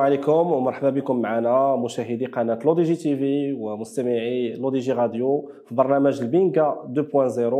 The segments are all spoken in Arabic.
عليكم ومرحبا بكم معنا مشاهدي قناة لودي جي تي في ومستمعي لودي جي راديو في برنامج البينكا 2.0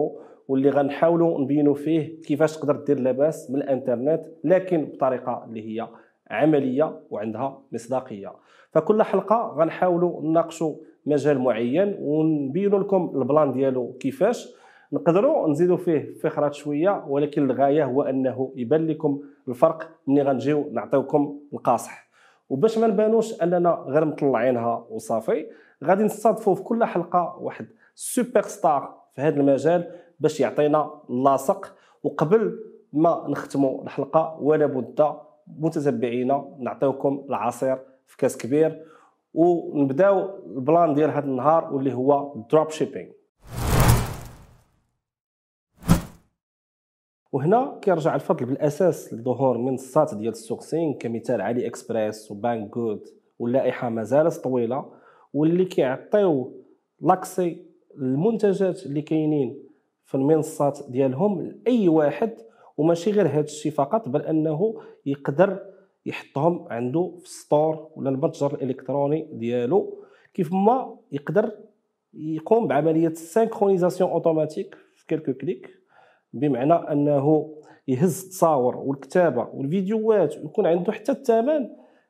واللي غنحاولوا نبينوا فيه كيفاش تقدر دير لاباس من الانترنت لكن بطريقة اللي هي عملية وعندها مصداقية. فكل حلقة غنحاولوا نناقشوا مجال معين ونبينوا لكم ال plan ديالو كيفاش. نقدروا نزيدوا فيه فخرات شوية ولكن الغاية هو أنه يبان لكم الفرق ملي غنجيو نعطيوكم القاصح. وباش ما نبانوش أننا غير مطلعينها وصافي غادي نستضفوا في كل حلقة واحد super star في هذا المجال باش يعطينا اللاصق وقبل ما نختموا الحلقة ولا بد متتبعينا نعطيوكم العصير في كاس كبير. ونبداو ال plan ديال هذا النهار واللي هو dropshipping وهنا كيرجع الفضل بالأساس لظهور منصات ديال ال sourcing كمثال AliExpress و Banggood واللائحة مازالت طويلة واللي كيعطيو l'accès المنتجات اللي كاينين في المنصات ديالهم لأي واحد وماشي غير هذا الشيء فقط بل أنه يقدر يحطهم عنده في store ولا المتجر الإلكتروني ديالو كيف ما يقدر يقوم بعملية synchronisation automatique في quelques clics. بمعنى أنه يهز التصاور والكتابة والفيديوهات ويكون عنده حتى الثمن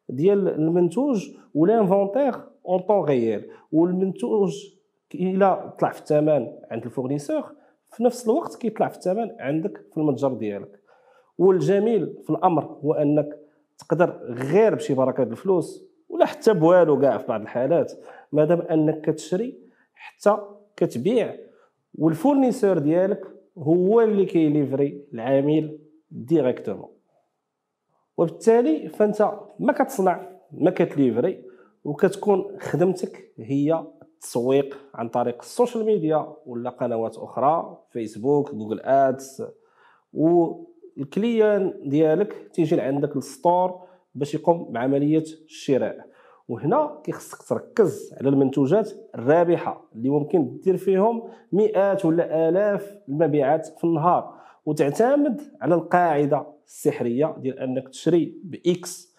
ديال المنتوج و l'inventaire en temps réel والمنتوج إلى طلع في الثمن عند ال fournisseur في نفس الوقت كيطلع في الثمن عندك في المتجر ديالك. والجميل في الأمر هو أنك تقدر غير بشي بركة الفلوس ولا حتى بوالو كاع في بعض الحالات. مادام أنك كتشري حتى كتبيع وال fournisseur ديالك هو اللي كي livrer العميل directement. وبالتالي فانت ما كتصنع ما كت livrer وكتكون خدمتك هي التسويق عن طريق ال social media ولا قنوات أخرى فيسبوك Google Ads. وال client ديالك تيجي لعندك ال store باش يقوم بعملية الشراء. وهنا كيخصك تركز على المنتوجات الرابحة اللي ممكن دير فيهم مئات ولا آلاف المبيعات في النهار. وتعتمد على القاعدة السحرية ديال أنك تشري ب X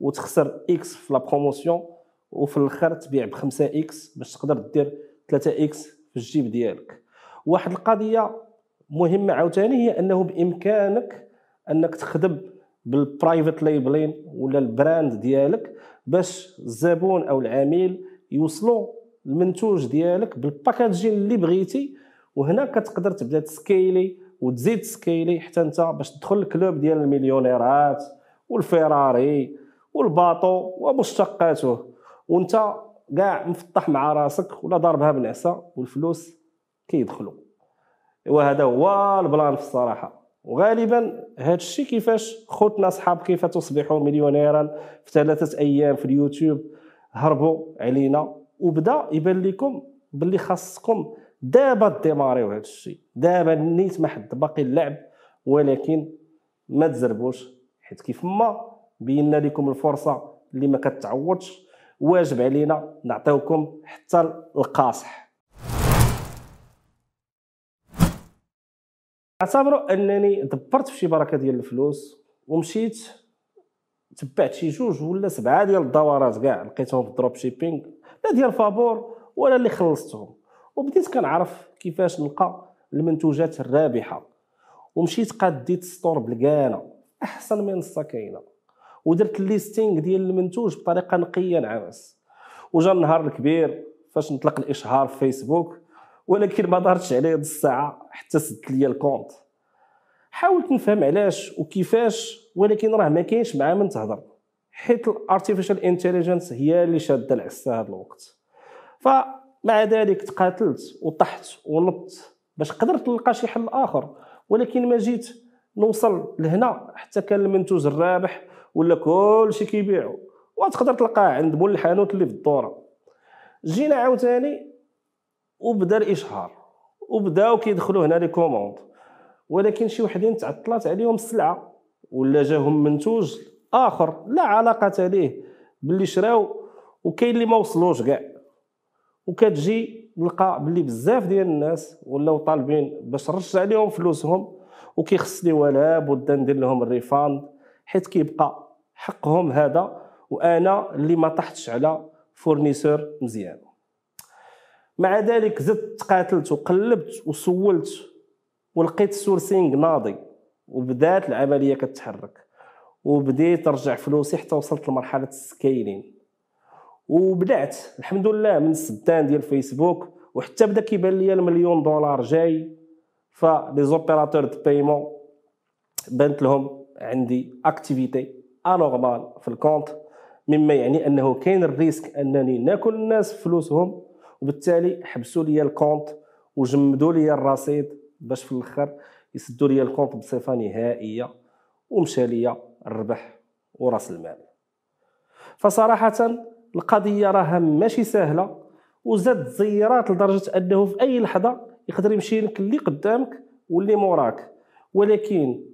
وتخسر X في la promotion وفي الآخر تبيع ب 5 X باش تقدر دير 3 X في الجيب ديالك. واحد القضية مهمة عاوتاني هي أنه بإمكانك أنك تخدم بال private labeling ولا ال brand ديالك باش الزبون أو العميل يوصلوا المنتوج ديالك بال packaging اللي بغيتي وهنا كتقدر تبدا ت scaler وتزيد ت scaler حتى انت باش تدخل ال club ديال المليونيرات والفيراري وال bateau ومشتقاته. وانت كاع مفطح مع راسك ولا ضاربها بنعسة والفلوس كيدخلوا وهذا هو ال plan في الصراحة. وغالبا هذا الشيء كيفاش خوتنا صحاب كيف تصبحوا مليونيرا في ثلاثة أيام في اليوتيوب هربوا علينا. وبدا يبان لكم باللي خاصكم دابا démarrer يو هذا الشيء دابا نيت ما حد باقي اللعب ولكن ما تزربوش. حيت كيف ما بينا لكم الفرصة اللي ما كتعوضش. واجب علينا نعطيوكم حتى القاصح. اعتبروا أنني دبرت في شي بركة ديال الفلوس ومشيت تبعت شي جوج ولا سبعة ديال الدورات كاع لقيتهم في ال dropshipping لا ديال فابور ولا اللي خلصتهم. وبديت كنعرف كيفاش نلقى المنتوجات الرابحة. ومشيت قاديت store بلقانة أحسن منصه كاينة ودرت ال listing ديال المنتوج بطريقة نقية نعاس. وجا النهار الكبير فاش نطلق الإشهار في فيسبوك ولكن ما دارتش عليه هاد الساعة حتى سدت ليا ال compte. حاولت نفهم علاش وكيفاش ولكن راه ما كاينش مع من تهضر. حيت ال artificial intelligence هي اللي شادة العسه هذا الوقت. فمع ذلك تقاتلت وطحت ونضت باش قدرت نلقى شي حل آخر. ولكن ما جيت نوصل لهنا حتى كان المنتوج الرابح ولا كلشي كيبيعو. وتقدر تلقاه عند مول الحانوت اللي في الدورة. جينا عاوتاني وبدا الإشهار وبداو كيدخلوا هنا les commandes. ولكن شي وحدين تعطلات عليهم السلعة ولا جاهم منتوج آخر لا علاقة ليه باللي شراو وكاين اللي ما وصلوش كاع. وكتجي نلقى باللي بزاف ديال الناس ولاو طالبين باش نرجع لهم فلوسهم وكيخصني ولا بد ندير لهم ال refund حيت كيبقى حقهم هذا وأنا اللي ما طحتش على fournisseur مزيان. مع ذلك زدت تقاتلت وقلبت وسولت ولقيت ال sourcing ناضي وبدات العملية كتحرك وبديت نرجع فلوسي حتى وصلت لمرحلة ال scaling وبدات الحمد لله من السدان ديال فيسبوك وحتى بدا كيبان لي المليون دولار جاي ف les opérateurs de paiement بانت لهم عندي activité anormale في ال compte مما يعني أنه كاين ال risque أنني ناكل الناس فلوسهم وبالتالي حبسوا لي ال compte وجمدوا لي الرصيد باش في الأخر يسدوا لي ال compte بصفة نهائية ومشى لي الربح وراس المال. فصراحة القضية راها ماشي سهلة وزادت زيارت لدرجة أنه في أي لحظة يقدر يمشي لك اللي قدامك واللي موراك. ولكن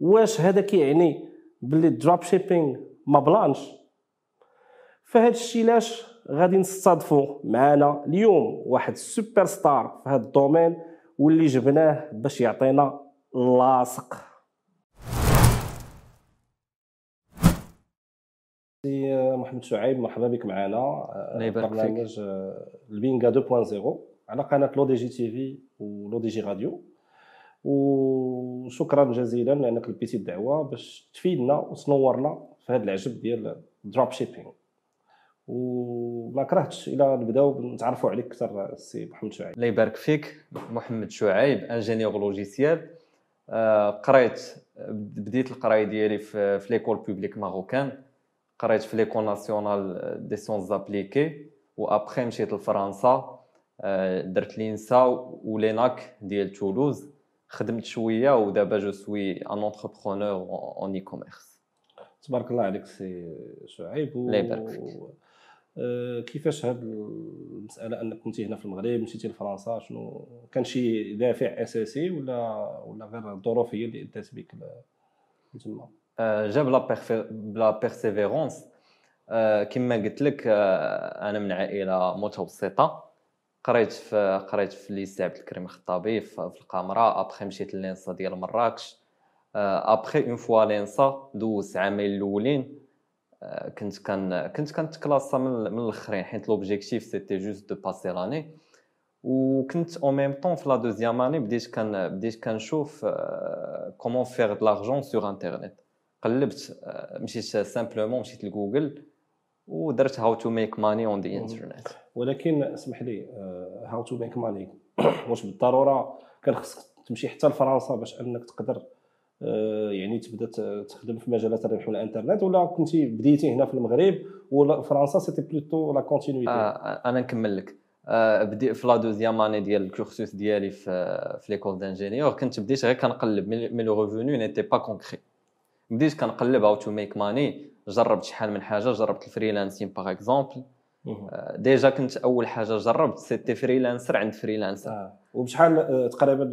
واش هذا كيعني باللي ال dropshipping ما بلانش؟ فهاد الشيء علاش غادي نستضفوا معنا اليوم واحد super star في هذا ال domaine واللي جبناه باش يعطينا la sauce. سي محمد شعيب مرحبا بك معنا برنامج البينغا 2.0 على قناة Le DJ TV و Le DJ Radio. وشكرا جزيلا لأنك لبيتي الدعوة باش تفيدنا وتنورنا في هذا العجب ديال dropshipping وما كرهتش إلى نبدأو نتعرفوا عليك أكثر السي محمد شعيب. الله يبارك فيك محمد شعيب ingénieur logiciel. آه، قريت بديت القراية ديالي في l'école publique marocaine. قريت في l'École nationale des sciences appliquées و après مشيت لفرنسا. آه، درت l'INSA و l'ENAC ديال تولوز. خدمت شوية ودابا je suis un entrepreneur en e-commerce تبارك الله عليك سي شعيب. الله يبارك فيك. كيفاش هاد المسألة أنك كنتي هنا في المغرب مشيتي لفرنسا؟ شنو؟ كان شي دافع أساسي ولا ولا غير الظروف هي اللي ادات بك تما؟ آه، جاب la persévérance آه، كما قلت لك أنا من عائلة متوسطة. قريت في قريت في lycée عبد الكريم الخطابي في القامره après مشيت ل l'ENSA ديال مراكش. après une fois l'ENSA دوزت عامين الأولين. كنت كان كنت كن تكلاصا من, من الاخرين حيت l'objectif c'était juste de passer l'année وكنت au même temps في la deuxième année بديت كان بديت كنشوف comment faire de l'argent sur internet قلبت مشيت simplement مشيت لجوجل ودرت how to make money on the internet ولكن اسمح لي how to make money واش بالضرورة كان خصك تمشي حتى لفرنسا باش انك تقدر آه، يعني تبدا تخدم في مجالات الربح والانترنت ولا كنتي بديتي هنا في المغرب ولا فرنسا c'était plutôt la continuité أنا نكمل لك. آه، بديت في la deuxième année ديال ال cursus ديالي في في l'école d'ingénieur كنت بديت غير كنقلب mais le revenu n'était pas concret بديت كنقلب how to make money جربت شحال من حاجة جربت ال freelancing par exemple déjà كنت أول حاجة جربت c'était freelancer عند freelancer آه. وبشحال آه، تقريبا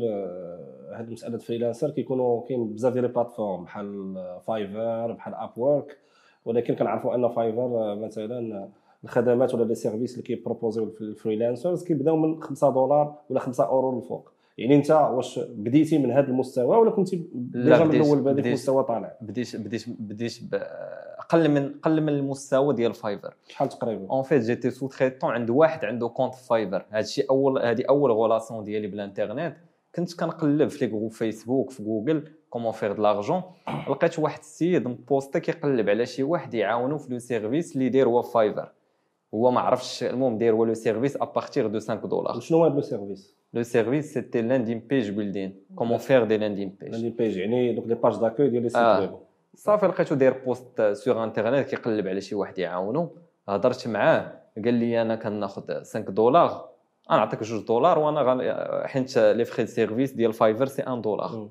هذه مسألة freelancer كيكونوا كاين بزاف ديال ال plateformes بحال Fiverr بحال Upwork ولكن كنعرفوا أن Fiverr مثلا الخدمات ولا les services اللي كيبروبوزيو ال freelancers كيبداو من 5 دولار ولا 5 أورو للفوق. يعني أنت واش بديتي من هذا المستوى ولا كنتي déjà من الأول بادي في مستوى طالع؟ بديت بديت بديت أقل من أقل من المستوى ديال Fiverr شحال تقريبا؟ en fait j'étais sous-traitant عند واحد عنده compte Fiverr هادشي اول هذه أول relation ديالي بالإنترنت. كنت كنقلب في les groupes Facebook في جوجل comment faire de l'argent لقيت واحد السيد مبوستي كيقلب على شي واحد يعاونو في le service اللي داير هو Fiverr هو ما عرفش المهم داير هو le service à partir de 5 دولار شنو هذا le service le service c'était landing page building comment faire des landing pages landing page يعني دوك les pages d'accueil ديال les sites web صافي لقيتو داير poste sur internet كيقلب على شي واحد يعاونو. هضرت معاه قال لي أنا كناخذ 5 دولار أنا نعطيك جوج دولار وأنا غن... حيت les frais service ديال Fiverr c'est 1 دولار.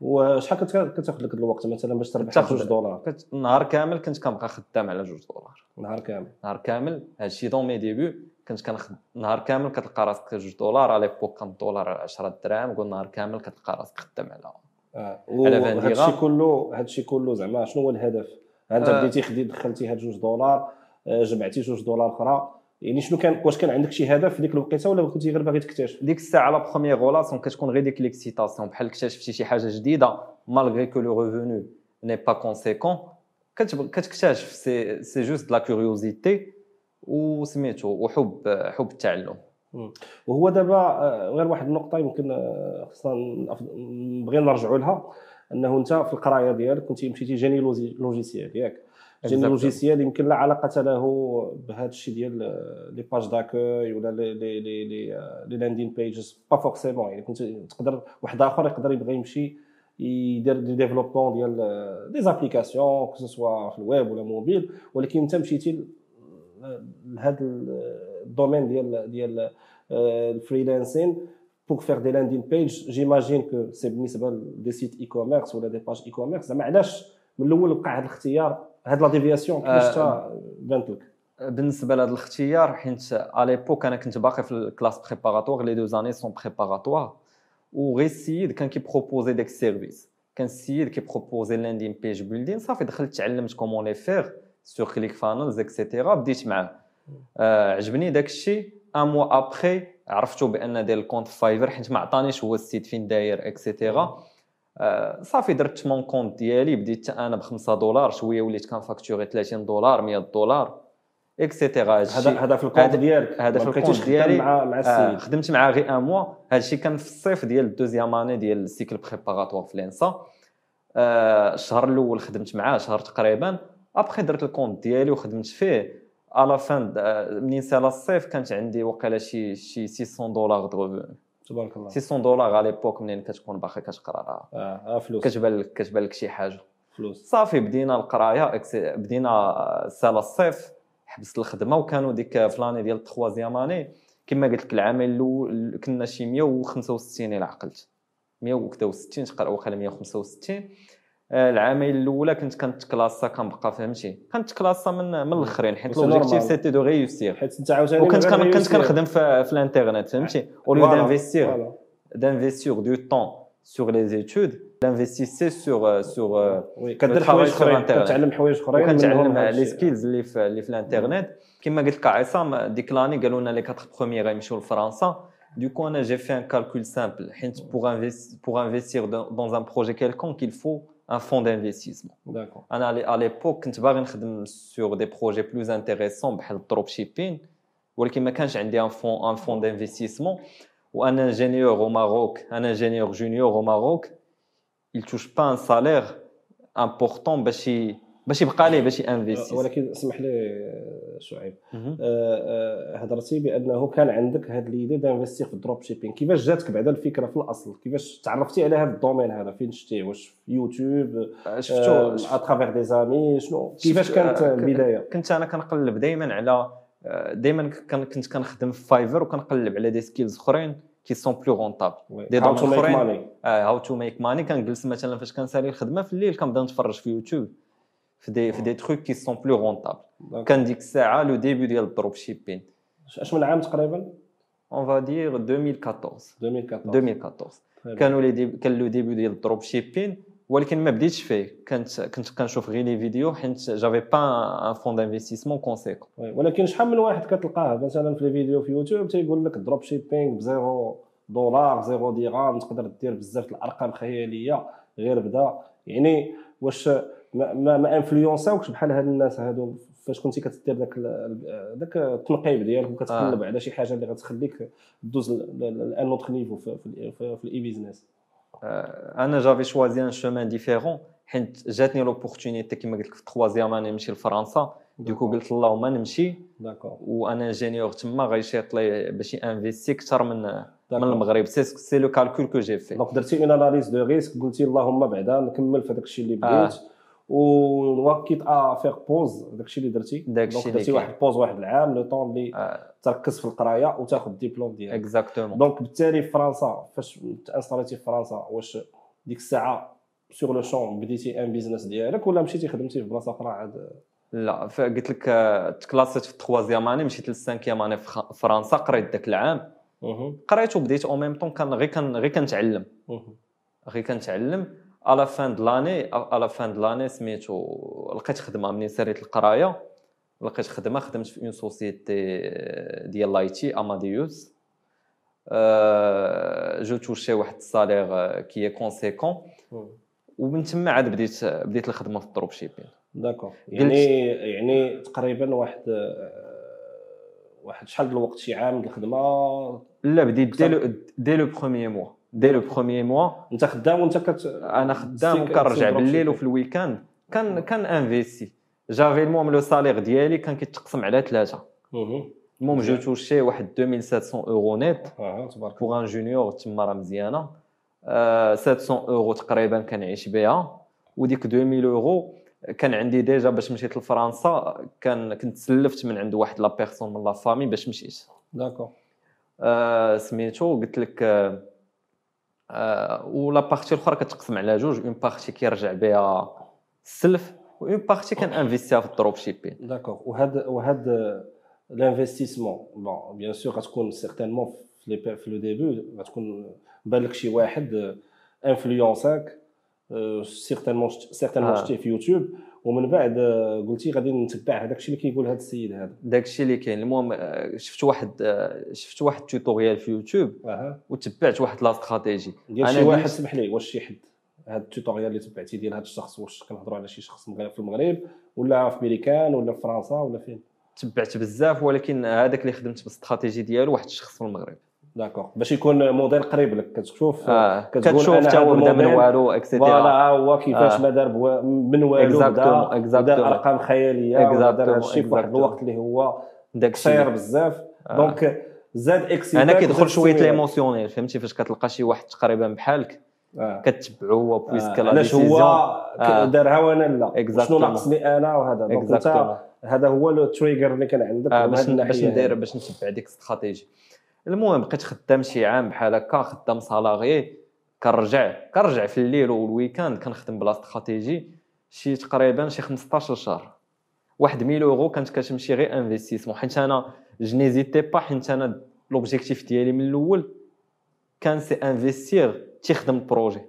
وشحال كنت كتاخذ لك الوقت؟ مثلا باش تربح جوج دولار. كت... نهار كامل كنت كنبقى خدام على جوج دولار. نهار كامل. نهار كامل هادشي dans mes débuts كنت كنخدم نهار كامل كتلقى راسك جوج دولار على بوك كان دولار 10 دراهم قول نهار كامل كتلقى راسك خدام على آه. هادشي كله هادشي كله زعما شنو هو الهدف؟ انت آه. بديتي خدي دخلتي هاد جوج دولار آه، جمعتي جوج دولار أخرى؟ يعني شنو كان واش كان عندك شي هدف في ديك الوقيته ولا كنتي غير باغي تكتشف؟ ديك الساعة la première relation كتكون غير ديك l'excitation بحال اكتشفتي شي حاجة جديدة malgré que le revenu n'est pas conséquent كتكتشف. c'est c'est juste la curiosité وسميتو وحب حب التعلم. وهو دابا آه، غير واحد النقطة يمكن آه، خصنا نبغي نرجعوا لها. أنه أنت في القراية ديالك كنت مشيتي logi- logiciel ياك. Exactement. logiciel يمكن لا علاقة له بهذا الشيء ديال آه، les pages d'accueil ولا les les les les, آه، landing pages pas forcément يعني كنت تقدر واحد آخر يقدر يبغي يمشي يدير des développements ديال آه، des applications que ce soit في الويب ولا موبيل. ولكن انت مشيتي ل- لهذا ال domaine ديال ديال ال freelancing pour faire des landing pages. J'imagine que c'est بالنسبة ل des sites e-commerce ولا des pages e-commerce زعما علاش من الأول وقع هذا الاختيار هاد la déviation كيفاش آه، بانت لك؟ بالنسبة لهذا الاختيار حيت à l'époque أنا كنت باقي في ال classes préparatoires les deux années sont préparatoires وغير السيد كان كي proposer داك ال service. كان السيد كي proposer landing page building صافي دخلت تعلمت comment les faire sur ClickFunnels et cetera بديت معاه. آه عجبني داك الشيء. un mois après عرفتو بأن داير ال compte Fiverr حيت ما عطانيش هو ال site فين داير et cetera آه صافي درت mon compte ديالي بديت أنا ب 5 دولار شوية وليت كن facturer 30 دولار 100 دولار et cetera هذا هذا في ال compte ديالك. هذا في ال compte ديالي. مع مع آه السيد خدمت معاه غير un mois هذا الشيء كان في الصيف ديال ال deuxième année ديال ال cycle préparatoire في l'ENSA. آه الشهر الأول خدمت معاه شهر تقريبا. ابخي درت ال compte ديالي وخدمت فيه. à la fin منين سالا الصيف كانت عندي وقيلا شي شي 600 دولار دو تبارك الله. 600 دولار على l'époque منين كتكون باقي كتقرا راه آه فلوس. كتبان لك كتبان لك شي حاجة. فلوس. صافي بدينا القراية بدينا سالا الصيف حبست الخدمة وكانوا ديك في l'année ديال ال troisième année كما قلت لك العامين الأول كنا شي 165 إلى عقلت. 161 تقرأ واقيلا 165 آه، العامين الأولى كنت كنت classa كنبقى فهمتي كنت classa من من الآخرين حيت l'objectif. C'était de réussir حيت انت عاوتاني وكنت كنت. كنخدم في, في الانترنت فهمتي au lieu d'investir du sur les études d'investir sur euh, sur euh, وي كدير حوايج أخرين Internet. كتعلم حوايج أخرين وكنتعلم منهم هاد les. Skills اللي في اللي في الانترنت كما قلت لك عصام ديك l'année قالوا لنا les 4 premiers غيمشيو لفرنسا في un calcul simple حيت pour investir pour investir dans un projet quelconque il faut un fonds d'investissement. D'accord أنا على l'époque كنت باغي نخدم sur des projets plus intéressants بحال ال dropshipping ولكن ما كانش عندي un fonds un fonds d'investissement وأنا ingénieur au Maroc أنا ingénieur junior au Maroc il touche pas un salaire important باش ي- باش يبقى ليه باش ي investir ولكن اسمح لي آه، شعيب آه، آه، هضرتي بأنه كان عندك هاد l'idée d'investir في ال dropshipping كيفاش جاتك بعدا الفكرة في الأصل؟ كيفاش تعرفتي على هذا ال domaine هذا؟ فين شتيه واش في يوتيوب؟ شفتو à travers des amis؟ شنو؟ كيفاش كانت آه، البداية؟ كنت أنا كنقلب دائما على دائما كنت كنخدم في Fiverr وكنقلب على des skills أخرين qui sont plus rentables des domaines أخرين. How to make money كنجلس مثلا فاش كنسالي الخدمة في الليل كنبدأ نتفرج في يوتيوب. في des في des trucs qui sont plus rentables كان ديك الساعة le début ديال ال dropshipping اش من عام تقريبا on va dire 2014 2014 2014 طيب. كانوا لي. كان le début ديال ال dropshipping ولكن ما بديتش فيه كنت كنت كنشوف غير les vidéos حيت j'avais pas un fonds d'investissement conséquent ولكن شحال من واحد كتلقاه مثلا في les vidéos في يوتيوب تيقول لك dropshipping بزيرو دولار zéro درهم تقدر دير بزاف الارقام خياليه غير بدا يعني واش ما ما, ما influençaوكش بحال هاد الناس هادو. فاش كنتي كتدير داك داك التنقيب ديالك وكتقلب على شي حاجة اللي غتخليك دوز لأن autre niveau في في, في, في ال e-business أنا j'avais choisi un chemin différent حيت جاتني l'opportunité كما قلت لك في troisième année نمشي لفرنسا. Du coup قلت اللهم نمشي. D'accord وأنا ingénieur تما غيشيط لي باش investir أكثر من من. المغرب. c'est c'est le calcul que j'ai fait donc درتي une analyse de risque قلتي اللهم بعدا نكمل في داك الشيء اللي آه. و quitte à faire pause داك الشيء اللي درتي داك الشيء donc اللي درتي. واحد pause واحد العام le temps اللي آه. تركز في القراية وتاخذ الدبلوم ديالك exactement donc بالتالي في فرنسا فاش ت installيتي في فرنسا واش ديك الساعة sur le champ بديتي un business ديالك ولا مشيتي خدمتي في بلاصة أخرى عاد لا قلت لك آه، ت classيت في ال troisième année مشيت لل cinquième année في فرنسا قريت ذاك العام. قريت وبديت au même temps كان غير كان غير كنتعلم. غير كنتعلم à la fin de l'année à la fin de l'année سميتو لقيت خدمة منين؟ ساليت القراية. لقيت خدمة خدمت في une société ديال l'IT Amadeus أه je touchais واحد ال salaire qui conséquent مهم. ومن تما عاد بديت بديت الخدمة في ال dropshipping. D'accord يعني يعني تقريبا واحد آه، واحد شحال الوقت؟ شي عام الخدمة؟ لا بديت dès le dès le premier mois dès le premier mois انت خدام وانت كت أنا خدام وكنرجع بالليل وفي ال week-end. كان كان investir j'avais المهم le salaire ديالي كان كيتقسم على ثلاثة. مهم. المهم je touchais واحد 2700 euros net. تبارك pour un junior تما راه مزيانة. آه 700 اورو تقريبا كنعيش بها. وديك 2000 اورو كان عندي déjà باش مشيت لفرنسا. كان كنت سلفت من عند واحد la personne من la famille باش مشيت. D'accord آه سميتو قلت لك آه آه و la partie الاخرى كتقسم على جوج. une partie كيرجع بها السلف une partie كان انفيستيها في ال dropshipping. D'accord وهاد وهاد l'investissement bon bien sûr غتكون certainement في le début غتكون بان لك شي واحد influençaك certainement certainement آه. شتيه في يوتيوب ومن بعد آه، قلتي غادي نتبع هذاك الشيء اللي كيقول هذا السيد هذا. داكشي اللي كاين. المهم آه، شفت واحد آه، شفت واحد tutorial في يوتيوب أها. وتبعت واحد la stratégie ديال شي واحد سمح لي واش شي حد؟ هاد التوتوريال اللي تبعتي ديال هاد الشخص واش كنهضروا على شي شخص مغ- في المغرب ولا في ميريكان ولا في فرنسا ولا فين؟ تبعت بزاف ولكن هذاك اللي خدمت بالاستراتيجي ديالو واحد الشخص في المغرب. d'accord باش يكون موديل قريب لك كتشوف كتقول كتشوف حتى هو بدا من والو voilà et cetera ها هو كيفاش آه. ما دار من والو بدا. ودار أرقام خيالية هذا الشيء في واحد. الوقت اللي هو قصير بزاف آه. donc زاد excité أنا كيدخل شوية. l'émotionnel فهمتي فاش كتلقى شي واحد تقريبا بحالك آه. كتبعو هو puisque آه. لا علاش هو ك- دارها وأنا لا. شنو ناقصني أنا وهذا donc أنت هذا هو le en: trigger اللي كان عندك آه باش ندير. باش نتبع ديك الاستراتيجي المهم بقيت خدام شي عام بحال هكا خدام salarié كنرجع كنرجع في الليل وال weekend كنخدم بلا استراتيجي شي تقريبا شي 15 شهر. واحد 1000 أورو كانت كتمشي غير investissement حيت أنا j'hésitais pas حيت أنا l'objectif ديالي من الأول كان c'est investir تيخدم ال projet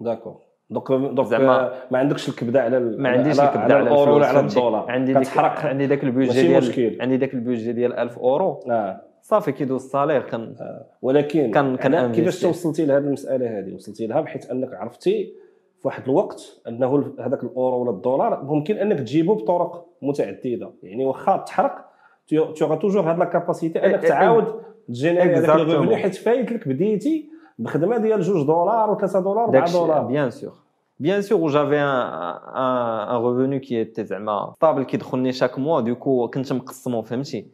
d'accord donc donc زعما- آه، ما عندكش الكبدة على ال- ما عنديش الكبدة على الاورو ولا على؟ الدولار. عندي ديك كتحرق. عندي داك ال budget ماشي ديال مشكل. عندي داك ال budget ديال 1000 أورو. آه. صافي كيدوز ال salaire كان ولكن كان- كان كيفاش. توصلتي لهذه المسألة هذه؟ وصلتي لها بحيث أنك عرفتي في واحد الوقت أنه هذاك الأورو ولا الدولار ممكن أنك تجيبه بطرق متعددة. يعني واخا تحرق tu auras toujours هاد la capacité أنك إيه- إيه- تعاود ت générer هذاك Exactement. ال revenu حيت فايت لك بديتي بخدمة ديال جوج دولار و3 دولار 4 داكشي دولار. bien sûr. bien sûr و j'avais un un revenu qui était زعما stable كيدخلني chaque mois du coup كنت مقسمو فهمتي؟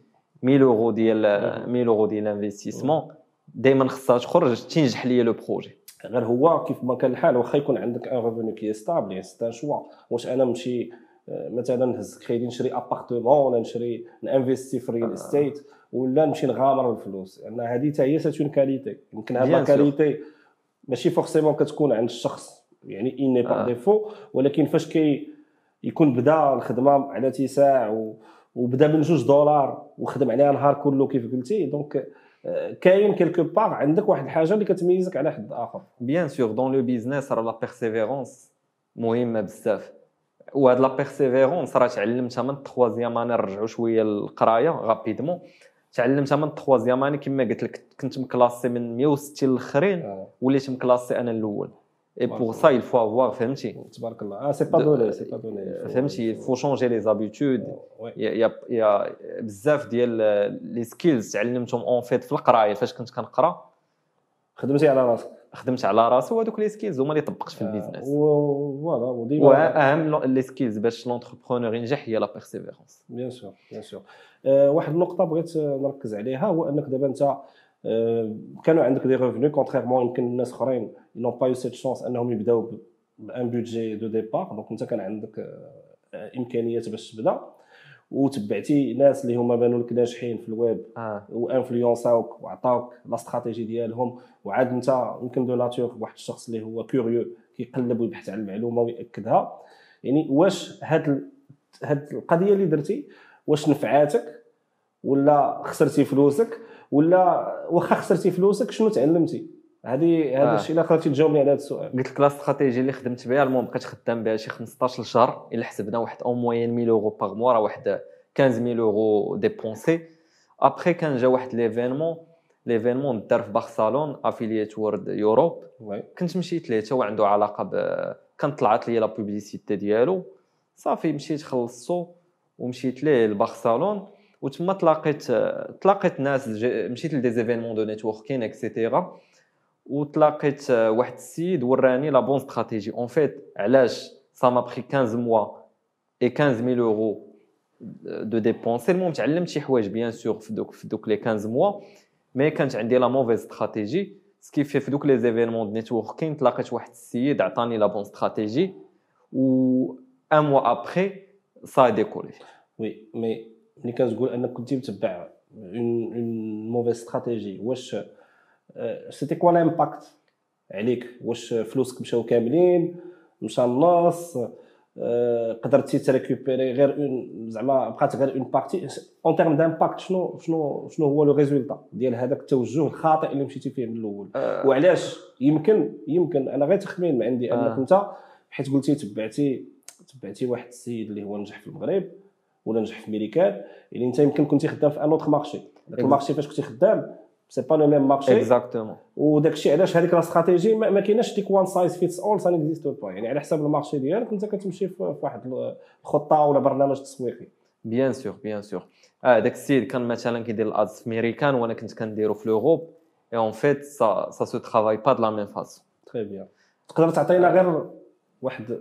1000 أورو ديال 1000 أورو. ديال investissement دائما خصها تخرج تنجح ليا لو بروجي. غير هو كيف ما كان الحال واخا يكون عندك ان ريفوني كي ستابل يعني سي ان شوا واش أنا نمشي آه، مثلا نهز كريدي نشري ابارتمون ولا نشري نانفيستي في الريل استيت ولا نمشي نغامر بالفلوس. لأن هذه حتى هي سيت اون كاليتي يمكن لا sûr. كاليتي ماشي فورسيمون كتكون عند الشخص. يعني اني آه. ديفو ولكن فاش كي يكون بدا الخدمة على اتساع و وبدا من جوج دولار وخدم عليها نهار كله كيف قلتي. دونك آه، كاين كيلكو بار عندك واحد الحاجة اللي كتميزك على حد آخر. بيان سور دون لو بيزنس راه لا بيرسيفيرونس مهمة بزاف. وهاد لا بيرسيفيرونس راه تعلمتها من التخوازيام. اني نرجعوا شوية للقراية غابيدمون تعلمتها من التخوازيام. اني كما قلت لك كنت مكلاسي من 160 الاخرين آه. وليت مكلاسي أنا الأول. بور الله. سا il faut avoir فهمتي تبارك الله آه سي با دوني سي با دوني فهمتي il faut changer les habitudes. oui. يا يا يا بزاف ديال les skills تعلمتهم en fait في القرايه فاش كنت كنقرا خدمتي على راسك خدمت على راسي وهذوك les skills هما اللي طبقت في ال business voilà وديما واهم les skills باش l'entrepreneur ينجح هي la persévérance bien sûr bien sûr واحد النقطه بغيت نركز عليها هو انك دابا انت كانوا عندك des revenus contrairement يمكن الناس اخرين n'ont pas eu cette chance انهم يبداو ب un budget de départ donc انت كان عندك آه، امكانيات باش تبدا وتبعتي ناس اللي هما بانوا لك ناجحين في الويب آه و influençaوك وعطاوك la stratégie ديالهم وعاد انت يمكن de nature واحد الشخص اللي هو curieux كيقلب ويبحث على المعلومه وياكدها يعني واش هاد ال... هاد القضية اللي درتي واش نفعاتك ولا خسرتي فلوسك ولا واخا خسرتي فلوسك شنو تعلمتي هذه هذا آه. الشيء الا قدرتي تجاوبني على هذا السؤال. قلت لك la stratégie اللي خدمت بها المهم بقيت خدام بها شي 15 شهر إلا حسبنا واحد اون موين 1000 أورو par mois راه واحد 15000 أورو dépensés après كان جا واحد l'événement l'événement دار في بارسالون Affiliate World Europe كنت مشيت ليه؟ تا هو عنده علاقة ب كانت طلعت لي la publicité ديالو. صافي مشيت خلصتو ومشيت ليه لبرشلون وتما تلاقيت تلاقيت ناس مشيت ل des événements de networking et cetera وتلاقيت واحد السيد وراني la bonne stratégie en fait علاش ça m'a pris 15 mois et 15000 euros de dépenses المهم تعلمت شي حوايج bien sûr في دوك في دوك لي 15 موا مي كانت عندي la mauvaise stratégie ce qui في دوك les événements networking تلاقيت واحد السيد عطاني la bonne stratégie و ان موا ابخي سا ديكولي وي مي ملي كتقول أنك كنتي متبع اون اون موفيز استراتيجي واش سيتي كوا لامباكت عليك واش فلوسك مشاو كاملين مشى النص قدرتي تريكوبيري غير اون زعما بقات غير اون بارتي اون تيرم دامباكت شنو شنو شنو هو لو ريزولتا ديال هذاك التوجه الخاطئ اللي مشيتي فيه من الأول وعلاش يمكن يمكن أنا غير تخمين من عندي انك آه. انت حيت قلتي تبعتي تبعتي واحد السيد اللي هو نجح في المغرب ولا نجح في ميريكان يعني انت يمكن كنتي خدام في un autre marché داك ال marché فاش كنتي خدام c'est pas le même marché exactement وداك الشيء علاش هذيك la stratégie ما, ما كايناش ديك one size fits all ça n'existe pas يعني على حساب ال marché ديالك انت كتمشي في واحد الخطه ولا برنامج تسويقي bien sûr bien sûr آه داك السيد كان مثلا كيدير ال ads في ميريكان وأنا كنت كنديرو في l'Europe et en fait ça ça se travaille pas de la même façon تري بيان تقدر تعطينا غير واحد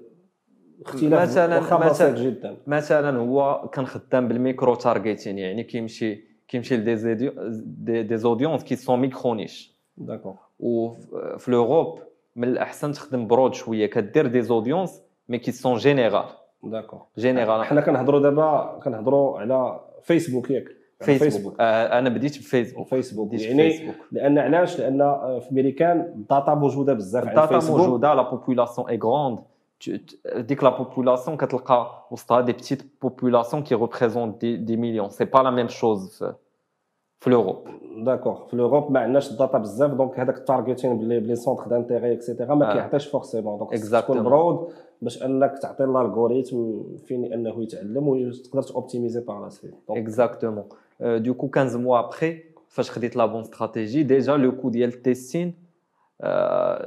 اختلاف مثلاً- مثلاً- جدا مثلا هو كان خدام بال micro-targeting يعني كيمشي كيمشي ل des des, des audiences qui sont micro-niche d'accord وفي l'Europe من الاحسن تخدم broad شوية كدير des audiences mais qui sont générales d'accord générales حنا كنهضروا دابا كنهضروا على فيسبوك ياك فيسبوك آه أنا بديت بفيسبوك. فيسبوك يعني بفيسبوك. لأن علاش؟ لأن آه، في ميريكان ال data موجودة بزاف ال data موجودة la population est grande donc la population كتلقى وسطها des petites populations qui représentent des, des millions c'est pas la même chose في, في l'Europe d'accord في l'Europe ما عندناش ال data بزاف donc هذاك التارجيتين بلي بلي سونتر دانتيغي اكسيتيرا ما آه. كيعطيش forcément donc خصك Exactement. تكون broad باش انك تعطي ال algorithme فين انه يتعلم وتقدر ت optimiser par la suite exactement du coup 15 mois après فاش خديت la bonne stratégie déjà le coût ديال ال testing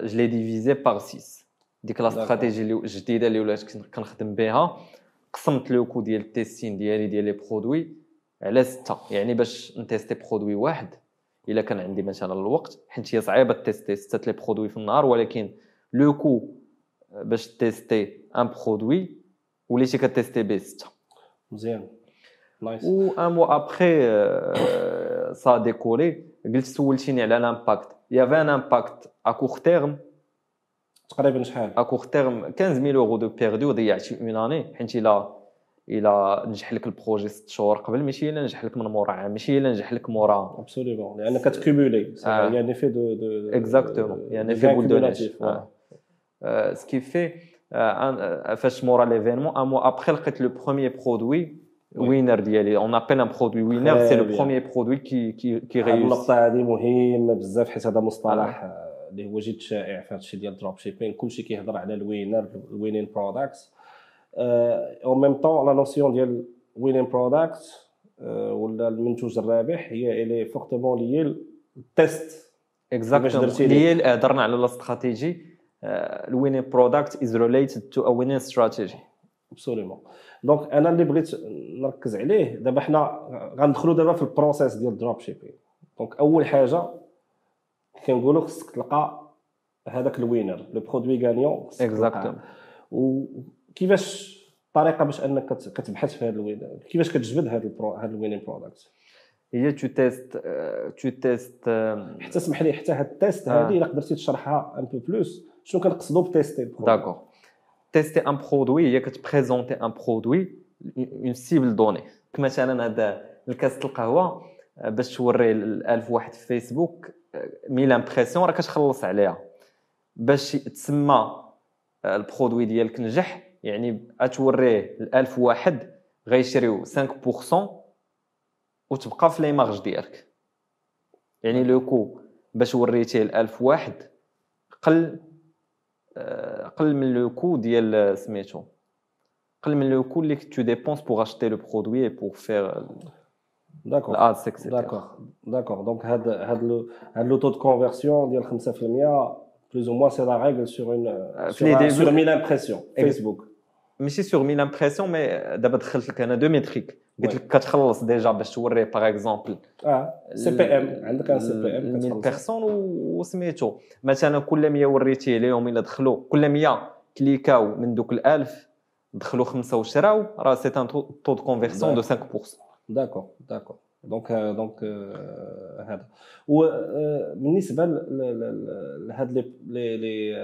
je l'ai divisé par 6 donc la. stratégie اللي الجديدة اللي ولات كن- كنخدم بها قسمت le coût ديال ال testing ديالي ديال les produits على ستة. يعني باش ن tester produit واحد إلا كان عندي مثلا الوقت حيت هي صعيبة tester ستة les produits في النهار ولكن le coût باش tester un produit وليتي كتيستي به ستة. مزيان. نايس و ان موا ابخي سا ديكولي قلت سولتيني على لامباكت يافي ان امباكت ا كور تيرم تقريبا شحال؟ ا كور تيرم 15000 أورو دو بيردو ضيعتي أون أني حيت إلا إلا نجح لك البروجي ست شهور قبل ماشي إلا نجح لك من مورا عام ماشي إلا نجح لك مورا. ابسوليومون لأن كتكومولي. آه. يعني في دو دو اكزاكتومون يعني في بول دو نيش ce qui في فاش مورا l'événement un mois après لقيت le premier produit. winner ديالي. on appelle un produit winner c'est le bien. premier produit qui qui qui réussit النقطة هذه مهمة بزاف حيت هذا مصطلح آه، اللي هو جد شائع في هذا الشيء ديال ال dropshipping كلشي كيهضر على ال winner ال winning products au même temps la notion ديال winning product ولا المنتوج الرابح هي الي fortement liée ال test exactement ليه؟ هي اللي هضرنا على la stratégie ال winning product is related to a winning strategy absolument donc أنا اللي بغيت نركز عليه دابا حنا غندخلوا دابا في ال process ديال ال dropshipping donc أول حاجة كنقولوا خصك تلقى هذاك ال winner le produit gagnant exactement وكيفاش الطريقة باش أنك كت- كتبحث في هذا ال winner كيفاش كتجبد هذا ال pro هذا ال winning product هي tu testes tu testes حتى اسمح لي حتى هاد ال test آه. هذه إلا قدرتي تشرحها un peu plus شنو كنقصدوا ب tester. d'accord tester un produit هي كت présenter un produit une cible donnée مثلا هذا الكاس القهوة آه، باش توري ل 1000 واحد في فيسبوك mille impressions راه كتخلص عليها. باش تسمى آه، ال produit ديالك نجح يعني توريه ل 1000 واحد غيشريو 5% وتبقى في لي مارج ديالك. يعني لو كو باش وريتيه ل 1000 واحد قل آه، قل من لو كو ديال سميتو قل من لو كو اللي تو ديبونس بوغ اشتي لو برودوي بوغ فير داكور الادز اكسيتيرا داكور داكور دونك هاد هاد لو هاد لو تو دو كونفرسيون ديال 5% بلوز أو موان سي لا ريغل سور اون في لي ديبي- سور 1000 امبرسيون فيسبوك ماشي sur 1000 impressions mais دابا دخلت لك أنا deux métriques قلت oui. لك كتخلص ديجا باش توري par exemple آه سي بي ام عندك ان سي بي ام 1000 بيرسون وسميتو مثلا كل 100 وريتيه ليهم الا دخلوا كل 100 cliquaw من دوك ال 1000 دخلوا خمسة وشراو راه c'est un taux de conversion de 5% d'accord d'accord donc donc هذا وبالنسبه لهاد لي لي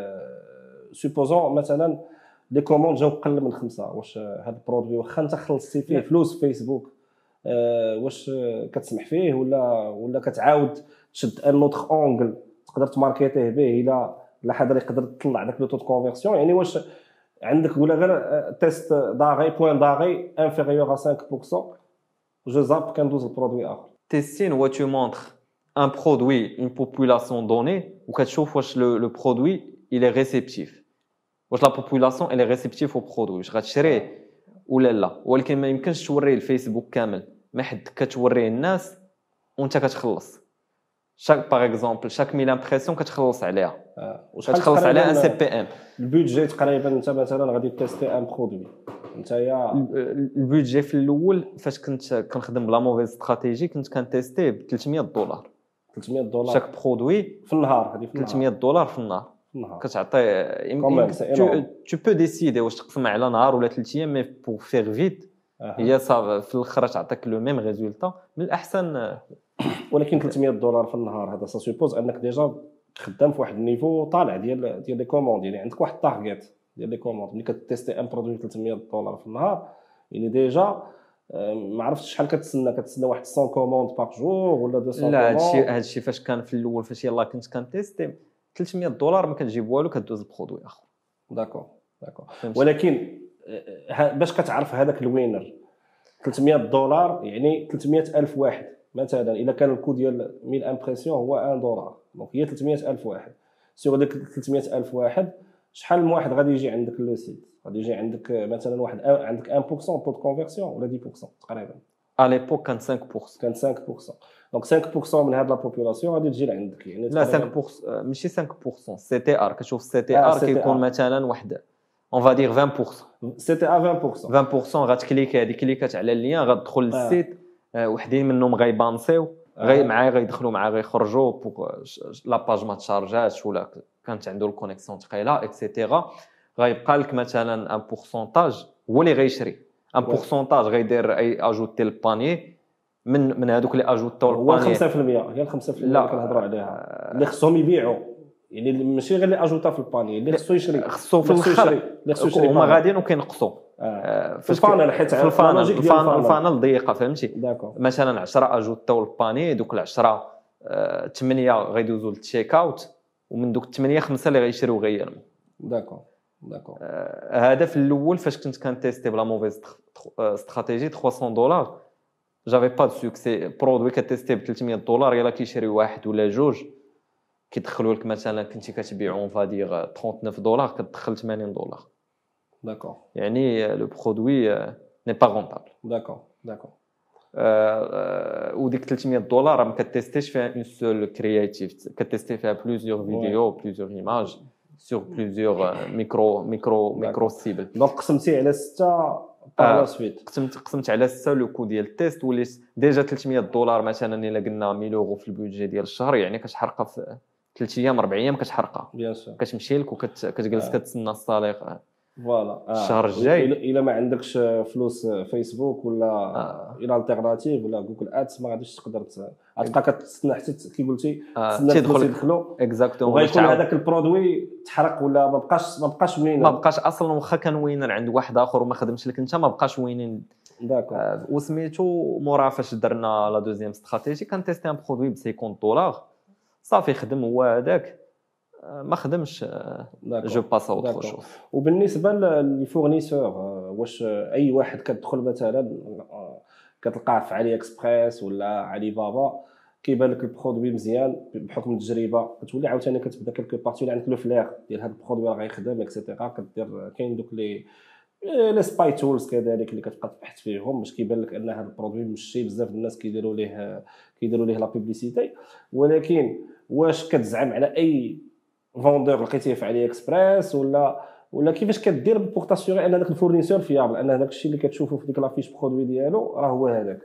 سوبوزون euh, مثلا لي كوموند جاو قل من خمسة واش هاد البرودوي واخا انت خلصتي فيه فلوس فيسبوك آه، واش كتسمح فيه ولا ولا كتعاود تشد ان اوتر اونغل تقدر تماركيتيه به إلى لا حدا يقدر تطلع داك لو تو كونفيرسيون يعني واش عندك ولا غير آه، تيست داغي بوان داغي انفيريور 5% je zappe qu'un douze produit آخر تستين هو tu montres un produit une population donnée ou كتشوف واش le produit il est réceptif. La population est réceptive au produit واش غتشريه ولا لا ولكن ما يمكنش توريه الفيسبوك كامل mais chaque par exemple chaque 1000 impressions كتخلص عليها كتخلص عليها un CPM ال budget تقريبا انت مثلا غادي tester un produit انت يا ال budget في الأول فاش كنت كنخدم ب la mauvaise stratégie كنت كن tester ب 300 دولار 300 دولار chaque produit في النهار هذه في النهار 300 دولار في النهار كتعطي. tu peux décider واش تقسم على نهار ولا ثلاث أيام mais pour faire vite. هي صافي في الآخر تعطيك le même résultat من الاحسن ولكن 300 دولار في النهار هذا suppose أنك déjà خدام في واحد ال niveau طالع ديال ديال les commandes يعني عندك واحد ال target ديال les commandes ملي كت tester un produit 300 دولار في النهار يعني déjà آه، ما عرفتش شحال كتسنى. كتسنى واحد 100 commandes par jour ولا 200 لا هادشي هادشي فاش كان في الأول فاش يلاه كنت كنتيستي 300 دولار ما كتجيب والو كدوز ال produit آخر. d'accord d'accord؟ ولكن آه، باش كتعرف هذاك ال winner 300 دولار يعني 300 ألف واحد. مثلا إذا كان ال coût ديال 1000 impressions هو 1 دولار. donc هي 300 ألف واحد. sur ديك 300 ألف واحد شحال من واحد غادي يجي عندك le site؟ غادي يجي عندك مثلا واحد عندك 1% taux conversion ولا 10% تقريبا. à l'époque كان 5% كان 5% donc 5% من هاد la population غادي تجي لعندك. يعني لا تقريباً 5% آه، ماشي 5% C TR كتشوف CTR. كيكون مثلا واحد. on va dire 20% CTR 20% 20% غتكليكي هذه كليكات على ال lien غتدخل آه. لل site. وحدين منهم غيبانسيو غي معاه غيدخلوا معاه غيخرجوا pour la page ما تشارجاتش ولا كانت عنده ال connexion ثقيله et cetera غيبقى لك مثلا un pourcentage هو اللي غيشري. un. pourcentage غيدير أي ajouter ال panier من من هذوك اللي اجوتو هو ال ال panier 5% هي ال 5% اللي. كنهضروا عليها. اللي خصهم يبيعوا. يعني ماشي غير اللي اجوتا في ال panier اللي خصو يشري. خصو في اللي خصو الآخر يشري اللي خصو يشري هما. غاديين وكينقصوا. آه. آه، في فاش الفانل حيت في الفانل الفانل الفانل ضيقة فهمتي؟ d'accord. مثلا 10 اجوتاو ال panier دوك ال 10 8 غيدوزوا لل check-out ومن دوك 8 خمسة اللي غيشريو غيرموا d'accord d'accord. آه، هذا في الأول فاش كنت كنتيستي ب la mauvaise stratégie 300 دولار. j'avais pas de succès produit كتيستي ب 300 دولار يلا كيشري واحد ولا جوج. كيدخلوا لك مثلا كنتي كتبيعو on va dire 39 دولار كتدخل 80 دولار. d'accord يعني le produit n'est pas rentable d'accord آه، وديك 300 دولار ما كتيستيش فيها une seule créative كتيستي فيها plusieurs vidéos plusieurs images sur plusieurs micro micro micro cibles donc قسمتي على 6 par là آه. سويت قسمت قسمت على 6 le coût ديال ال test وليت déjà 300 دولار مثلا الا قلنا 1000 يورو في ال budget ديال الشهر يعني كتحرقها في 3 أيام 4 أيام كتحرقها bien sûr كتمشي لك وكتجلس. كتسنى ال salaire voilà. آه. الشهر الجاي. الا ما عندكش فلوس فيسبوك ولا آه. alternative ولا Google Ads ما غاديش تقدر ت- غتبقى كتستنى حتى كي قلتي آه، تستنى الفلوس تيدخل يدخلوا. exactement وغيكون هذاك ال produit تحرق ولا ما بقاش ما بقاش winner ما بقاش أصلا واخا كان winner عند واحد آخر وما خدمش لك انت ما بقاش winning d'accord. آه، وسميتو مورا فاش درنا la deuxième stratégie كنتيستي un produit ب 50 دولار. صافي خدم هو هذاك. آه، ما خدمش je passe à autre. chose وبالنسبة لل fournisseur آه، واش أي واحد كتدخل مثلا آه، كتلقاه في علي إكسبريس ولا علي بابا كيبان لك ال produit مزيان بحكم التجربة. كتولي عاوتاني كتبدا quelque part ولا عندك le flair ديال هذا ال produit راه غيخدم et cetera كدير كاين دوك les les spy tools كذلك اللي كتبقى تبحث فيهم باش كيبان لك أن هذا ال produit مشي بزاف الناس كيديروا ليه كيديروا ليه la publicité ولكن واش كتزعم على أي vendeur لقيتيه في علي اكسبريس ولا ولا كيفاش كدير pour t'assurer ان هذاك ال fournisseur fiable أن هذاك الشيء اللي كتشوفه في ديك la fiche produit ديالو راه هو هذاك.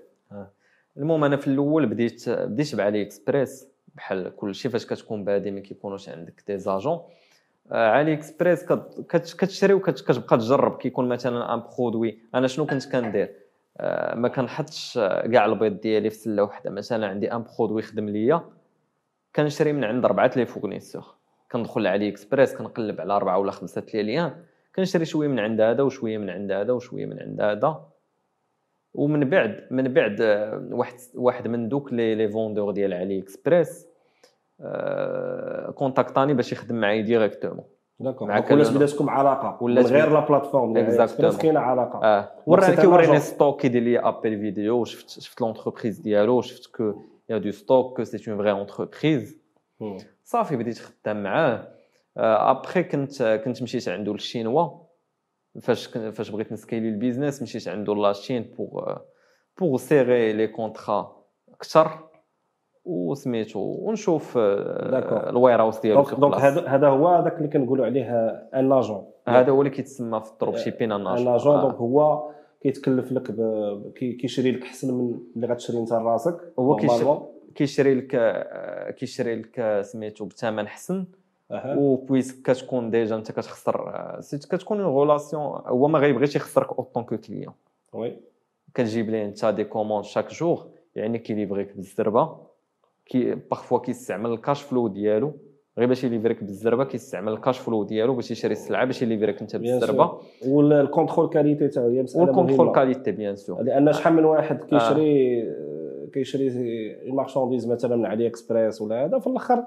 المهم أنا في الأول بديت بديت بعلي اكسبريس بحال كلشي فاش كتكون بادي ما كيكونوش عندك des agents علي اكسبريس كتشري وكتبقى تجرب كيكون مثلا un produit أنا شنو كنت كندير؟ آه، ما كنحطش كاع البيض ديالي في سلة وحدة. مثلا عندي un produit خدم ليا كنشري من عند اربعه les fournisseurs كندخل علي اكسبريس كنقلب على أربعة ولا خمسة les liens كنشري شوية من عند هذا وشوية من عند هذا وشوية من عند هذا. ومن بعد من بعد آه، واحد واحد من دوك les les vendeurs ديال علي اكسبريس كونتاكتاني باش يخدم معايا directement. d'accord. ولا بداتكم علاقة ولا غير la plateforme exactement. كاينة علاقة. آه. وراني كيوريني stock كيدير les appels vidéo شفت شفت l'entreprise ديالو شفت qu'il y a du stock que c'est une vraie entreprise صافي بديت خدام معاه. ابخي كنت كنت مشيت عنده للشينوا. فاش فاش بغيت نسكيلي ال business مشيت عنده la Chine pour pour serrer les contrats أكثر. وسميتو ونشوف ال warehouse ديالو donc هذا هو هذاك اللي كنقولوا عليه ان لاجون هذا هو اللي كيتسمى في ال dropshipping un agent un agent donc هو كيتكلف لك كيشري لك احسن من اللي غتشري انت لراسك هو كيشري كيشري لك كيشري لك سميتو بثمن حسن. و puis كتكون déjà انت كتخسر كتكون en relation هو ما غيبغيش يخسرك en tant que client oui كتجيب ليه انت des commandes chaque jour يعني كيليفريك بالزربة. كي parfois كيستعمل ال cash flow ديالو. غير باش يليفريك بالزربة كيستعمل ال cash flow ديالو باش يشري السلعه باش يليفريك انت بالزربة. وال contrôle qualité حتى هي مساله وال contrôle qualité bien sûr لأن شحال من واحد كيشري آه. كيشري marchandise مثلا من علي إكسبريس ولا هذا في الآخر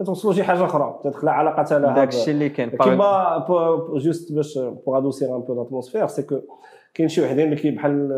كتوصلوا شي حاجة أخرى. تدخل علاقة لها. داك الشيء اللي كاين. كيما juste باش pour adoucir un peu l'atmosphère c'est que كاين شي وحدين اللي كي بحال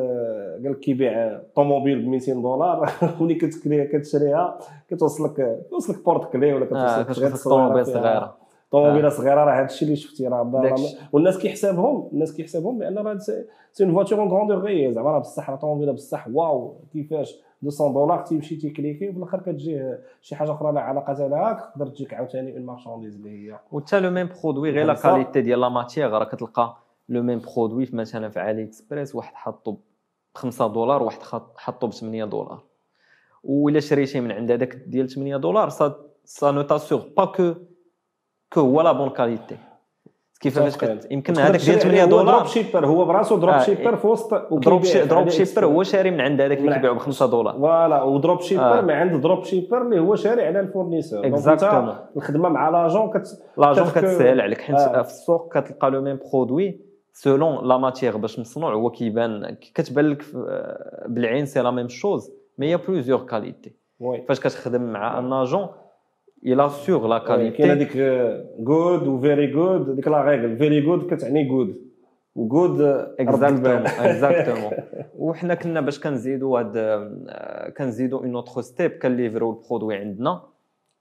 قال لك كيبيع طوموبيل ب 200 دولار كتكريها كتشريها كتوصلك توصلك porte-clés ولا كتوصلك طوموبيل صغيرة. طوموبيلة صغيرة راه هذا الشيء اللي شفتي راه والناس كيحسبهم الناس كيحسبهم بأن راه c'est une voiture en grandeur غي زعما راه بصح راه طوموبيلة بصح واو كيفاش؟ 200 دولار تيمشي تيكليكي وفي الآخر كتجيه شي حاجة أخرى لا علاقة لها تقدر تجيك عاوتاني une marchandise اللي هي. وتا le même produit غير la qualité ديال la matière راه كتلقى le même produit مثلا في AliExpress واحد حاطو ب 5 دولار واحد حاطو ب 8 دولار. وإلا شريتي من عند هذاك ديال 8 دولار ça ça ne t'assure pas que que هو la bonne qualité. كيفاش يمكن هذاك ديال 8 دولار dropshipper هو براسو dropshipper في وسط drop dropshipper هو شاري من عند هذاك اللي كيبيعو ب 5 دولار. فوالا و dropshipper من عند dropshipper اللي هو شاري على ال fournisseur. exactement الخدمة مع l'agent كت l'agent كتسهل عليك. حيت في السوق كتلقى le même produit selon la matière باش مصنوع هو كيبان كتبان لك بالعين c'est la même chose mais y a plusieurs qualités فاش كتخدم مع un agent il assure la qualité كاين هذيك good و very good ديك la règle very good كتعني good و good exactement exactement وحنا كنا باش كنزيدوا هاد كنزيدوا une autre step كنليفرو ال produit عندنا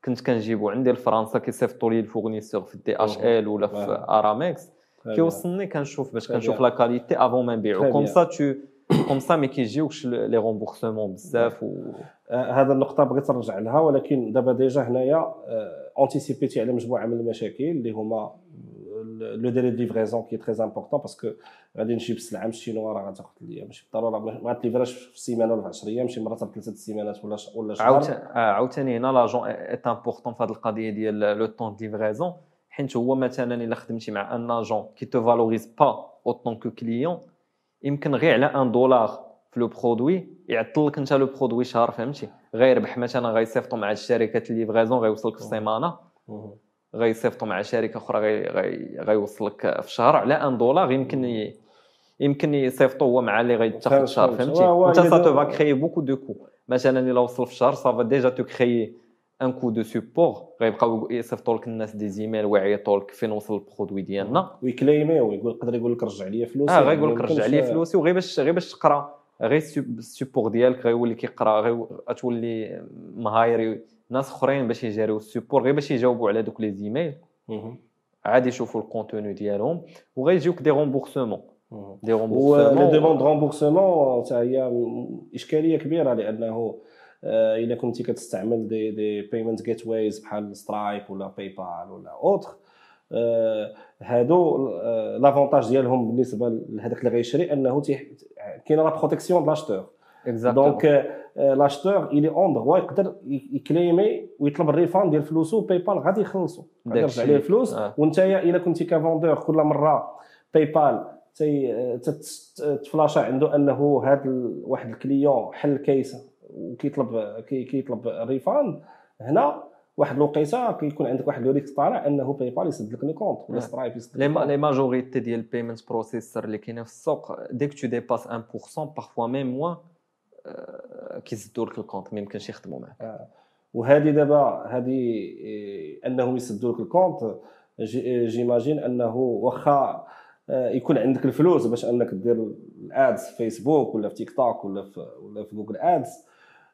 كنت كنجيبو عندي لفرنسا كيصيفطوا لي ال fournisseur في DHL ولا في ارامكس كيوصلني كنشوف باش كنشوف la qualité avant ما نبيعو comme ça tout comme ça ما كيجيوكش les remboursements بزاف و هذا النقطة بغيت نرجع لها ولكن دابا déjà هنايا اونتيسيبيتي على مجموعة من المشاكل اللي هما le délai de livraison qui est très important parce que غادي نجيب السلعه من الشينوا راه غتاخذ ليا ماشي بالضرورة ما غاتليفراش في سيمانه ولا في 10 أيام شي مرات ثلاثة السيمانات ولا ولا شهر. عاوتاني هنا l'agent est important في هذه القضية ديال le temps de livraison حيت هو مثلا إلا خدمتي مع un agent qui te valorise pas autant que client يمكن غير على un dollar في le produit يعطل لك انت le produit شهر فهمتي؟ غيربح مثلا غيصيفطوا مع الشركات ال livraison غيوصلك في سيمانه غيصيفطوا مع شركة أخرى غي غي غيوصلك في شهر على un dollar. يمكن. يمكن يصيفطوا هو مع اللي غيتاخذ في الشهر فهمتي؟ انت ça te va créer beaucoup de coûts مثلا إلا وصل في الشهر ça va déjà te créer un coût de support غيبقاو يصيفطوا لك الناس des emails ويعيطوا لك فين وصل ال produit ديالنا. ويكليميو يقول يقدر يقول لك رجع لي فلوسي آه غيقول لك رجع لي فلوسي وغير باش غير باش تقرا غير ال support ديالك غيولي كيقرا غير غتولي مهايري ناس أخرين باش يجاريو ال support غير باش يجاوبوا على دوك les emails. عادي يشوفوا الكونتوني ديالهم وغيجيوك des remboursements des remboursements les demandes remboursement حتى هي إشكالية كبيرة لأنه إلا كنتي كتستعمل des des payment gateways بحال Stripe ولا PayPal ولا autre آه، هادو آه، l'avantage ديالهم بالنسبة لهذاك اللي غيشري أنه كاينة la protection د l'acheteur donc l'acheteur il est en droit يقدر يكليمي ويطلب ال refund ديال فلوسو PayPal غادي يخلصو غادي. يرجع عليه الفلوس آه. وأنت إلا كنتي ك vendeur كل مرة PayPal تفلاشا عنده أنه هذا واحد ال client حل case وكيطلب كي- كيطلب ال refund هنا واحد الوقيته كيكون عندك واحد le risque طالع انه PayPal يسد لك ال compte ولا آه. Stripe يسد لي لك. لي majorité ديال ال payment processor اللي كاينين في السوق dès que tu dépasses 1% parfois même moins كيسدوا لك ال compte ما يمكنش يخدموا معك وهذه دابا هذه إيه، انهم يسدوا لك ال compte j'- j'imagine انه واخا آه، يكون عندك الفلوس باش انك دير ال ads في فيسبوك ولا في تيك توك ولا في ولا في Google Ads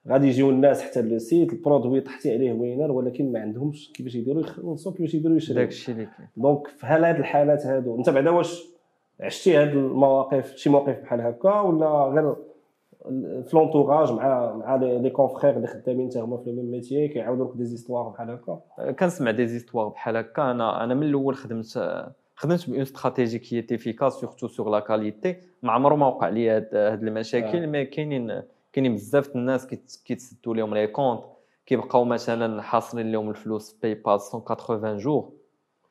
غادي يجيو الناس حتى le site ال produit طحتي عليه winner ولكن ما عندهمش كيفاش يديروا يخلصوا كيفاش يديروا يشريو داك الشيء اللي كاين. donc في هال هاد الحالات هادو انت بعدا واش عشتي هاد المواقف شي موقف بحال هكا ولا غير في l'entourage مع مع les confrères اللي خدامين حتى هما في le même métier كيعاودوا لك des histoires بحال هكا؟ كنسمع des histoires بحال هكا. أنا أنا من الأول خدمت خدمت bonne stratégie qui est efficace surtout sur la qualité ما عمره ما وقع لي هاد هاد المشاكل آه. mais كاينين كاينين بزاف الناس كيت- كيتسدوا لهم les comptes كيبقاو مثلا حاصلين لهم الفلوس في PayPal 180 jours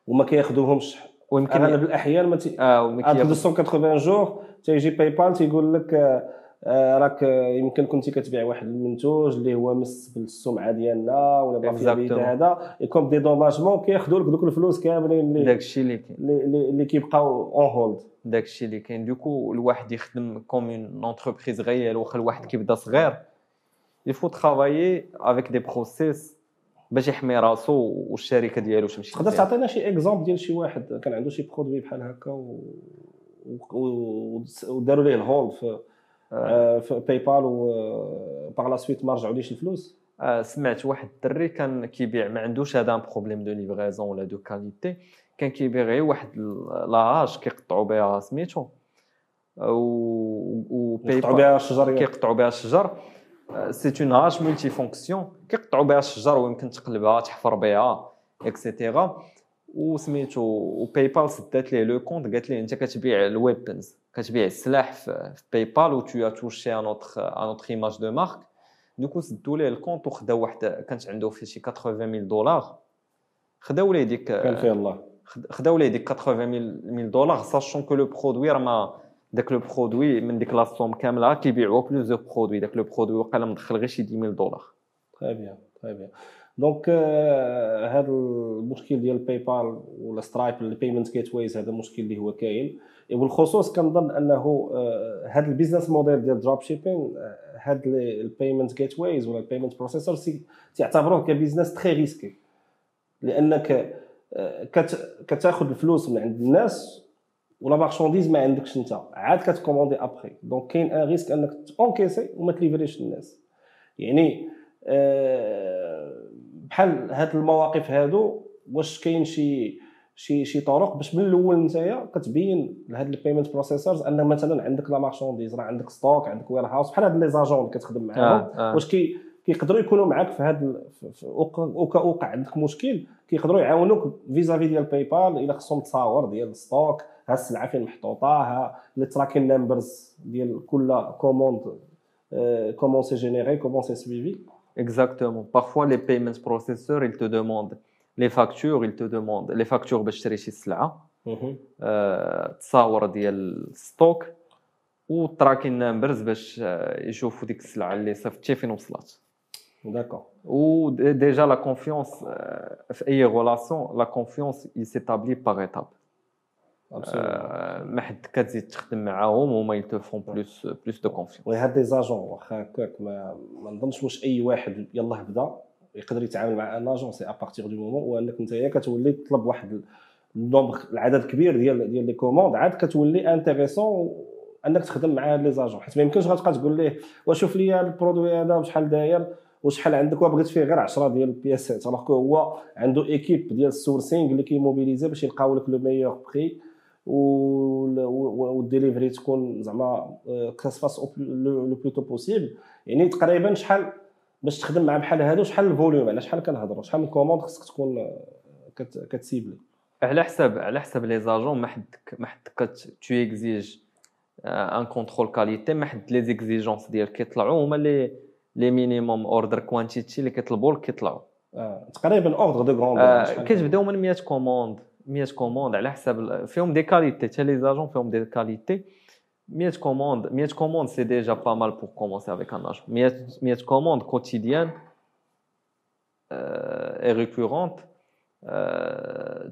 وما كياخذوهمش ويمكن اغلب الاحيان ما تي... آه وما ابخي كياخذ- 280 jours تيجي PayPal تيقول لك آه، راك آه، يمكن كنتي كتبيع واحد المنتوج اللي هو مس بالسمعة ديالنا ولا. بيد هذا يكون dédommagement كياخذوا لك دوك الفلوس كاملين اللي داك الشيء اللي كاين. اللي, اللي كيبقاو on hold داك الشيء اللي كاين. donc الواحد يخدم comme une entreprise غير واخا الواحد كيبدا صغير il faut travailler avec des process باش يحمي راسو والشركة ديالو تمشي تقدر. تعطينا شي exemple ديال شي واحد؟ كان عنده شي produit بحال هكا و... وداروا ليه الهول في آه، في PayPal و par la suite ما رجعوليش الفلوس؟ آه، سمعت واحد الدري كان كيبيع ما عندوش هذا problème de livraison ولا de qualité كان كيبيع غير واحد la hache كيقطعوا بها سميتو. آه، و و يقطعوا بها الشجر كيقطعوا بها الشجر. c'est une hache multifonction كيقطعوا بها الشجر ويمكن تقلبها تحفر بها et cetera وسميتو و PayPal سدات ليه le compte قالت ليه أنت كتبيع ال weapons كتبيع السلاح في في PayPal و tu touches à notre à notre image de marque donc سدوا ليه ال compte وخداو واحد كانت عنده فيه شي 80000 دولار خداو ليه ديك كان فيه الله خد- خداو ليه ديك 80000 دولار sachant que le produit راه ما داك le produit من ديك لاصوم كامله كيبيعوا plusieurs produits داك le produit وقيلا مدخل غير شي 10000 دولار très bien très bien donc هذا المشكل ديال PayPal ولا Stripe ال payment gateways هذا المشكل اللي هو كاين. وبالخصوص كنظن أنه هذا ال business model ديال dropshipping هاد ال payment gateways ولا ال payment processor تعتبروه ك business très risqué لأنك آه، كت- كتاخذ الفلوس من عند الناس و la marchandise ما عندكش أنت. عاد كت commander après donc كاين un risque أنك t'encaisser وما ت livrer ش الناس. يعني آه، بحال هاد المواقف هادو واش كاين شي شي شي طرق باش من الأول نتايا كتبين لهاد ال payment processors أن مثلا عندك la marchandise راه عندك stock عندك warehouse بحال هاد les agents اللي كتخدم معاهم آه، آه. واش كي كيقدروا يكونوا معاك في هاد وق- وقع عندك مشكل كيقدروا يعاونوك vis-à-vis ديال PayPal إلا خصهم تصاور ديال ال stock ها السلعة فين محطوطة ها les tracking numbers ديال كل commande comment c'est généré comment c'est suivi Exactement. Parfois, les payment processors, ils te demandent les factures, ils te demandent les factures باش تشري شي سلعة آه، تصاور ديال ال stock وال tracking numbers باش آه، يشوفوا ديك السلعة اللي صيفطتي فين وصلت. d'accord و déjà la confiance في أي relation la confiance par étape آه، ما حد كتزيد تخدم معاهم هما يلتفون plus plus de confiance oui هاد des agents واخا هكاك ما ما نظنش واش أي واحد يلاه بدا يقدر يتعامل مع un agent c'est à partir du moment وانك انت كتولي تطلب واحد ال nombre العدد كبير ديال ديال les commandes عاد كتولي intéressant انك تخدم مع les agents. حيت ما يمكنش غتبقى تقول ليه وشوف لي ال produit هذا وشحال داير وشحال عندك وبغيت فيه غير 10 ديال ال pièces ات. que هو عنده équipe ديال ال sourcing اللي كي mobiliser باش يلقاو لك le meilleur prix وال delivery تكون زعما كت fasse le plus tôt possible يعني تقريبا شحال باش تخدم مع بحال هادو شحال ال volume على شحال كنهضروا؟ شحال من commande خصك تكون آه، كت- كت cibler؟ على حساب على حساب les agents ما حدك ما حدك tu exiges un contrôle qualité ما حد les exigences ديالك كيطلعوا هما les les minimum order quantity اللي كيطلبوا لك كيطلعوا آه. تقريبا ordre de grandeur كتبداو من 100 كوموند 100 كوموند على حساب فيهم des qualités حتى les agents فيهم des qualités 100 commandes 100 commandes c'est déjà pas mal pour commencer avec un agent 100 100 commandes quotidiennes et récurrentes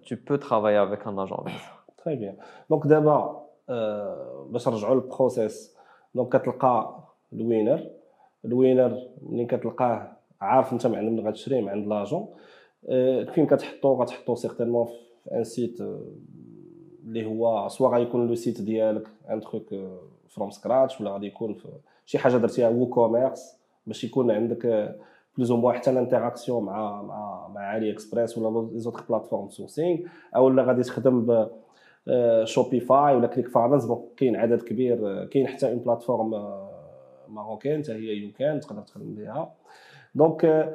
tu peux travailler avec un agent avec ça. Très bien. Donc دابا باش نرجعوا لل process donc كتلقى ال winner ال winner ملي كتلقاه عارف انت من عند غتشري من عند l'agent فين كتحطو غتحطو certainement في un site اللي هو soit غيكون le site ديالك un truc from scratch ولا غادي يكون شي حاجة درتيها WooCommerce باش يكون عندك plus ou moins حتى ال interaction مع مع مع AliExpress ولا les autres plateformes sourcing أو لا غادي تخدم ب Shopify ولا ClickFunnels bon كاين عدد كبير كاين حتى une plateforme marocaine حتى هي YouCan تقدر تخدم بها. donc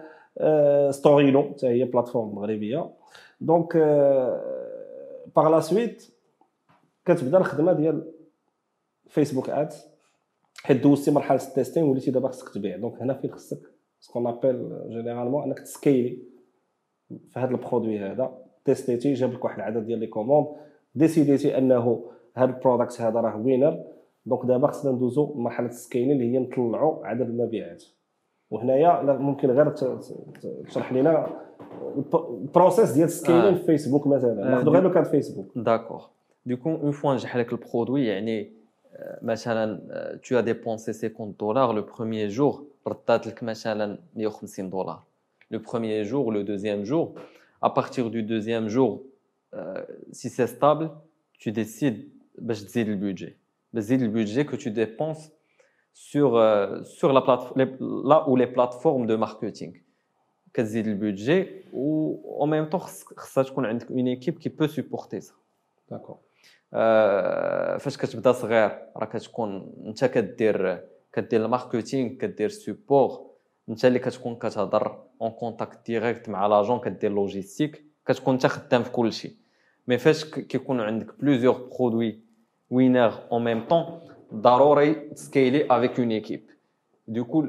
ستوريلو حتى هي plateforme مغربية. donc par la suite كتبدا الخدمة ديال Facebook Ads حيت دوزتي مرحلة ال testing وليتي دابا خصك تبيع. donc هنا فين خصك؟ ce qu'on appelle généralement انك ت scaler في هذا ال produit هذا. testé تي جاب لك واحد العدد ديال les commandes. décidé تي انه هذا ال product هذا راه winner donc دابا خصنا ندوزو لمرحله ال scaling اللي هي نطلعوا عدد المبيعات. وهنايا ممكن غير تشرح لنا ال process ديال ال scaling آه. في فيسبوك مثلا. ناخذ غير لو كان فيسبوك d'accord dès qu'une fois نجح لك ال produit يعني مثلا tu as dépensé 50 دولار le premier jour ردات لك مثلا 150 دولار le premier jour le deuxième jour à partir du deuxième jour euh, si c'est stable tu décides باش تزيد ال budget باش تزيد ال budget que tu dépenses sur euh, sur la plateforme là où les plateformes de marketing كتزيد ال budget و en même temps خصها تكون عندك une équipe qui peut supporter ça d'accord آه فاش كتبدا صغير راه كتكون انت كدير كدير ال marketing كدير support انت اللي كتكون كتهضر en contact direct مع l'agent كدير logistique كتكون انت خدام في كل شيء mais فاش كيكون عندك plusieurs produits winners en même temps ضروري ت scaler avec une équipe. دوكو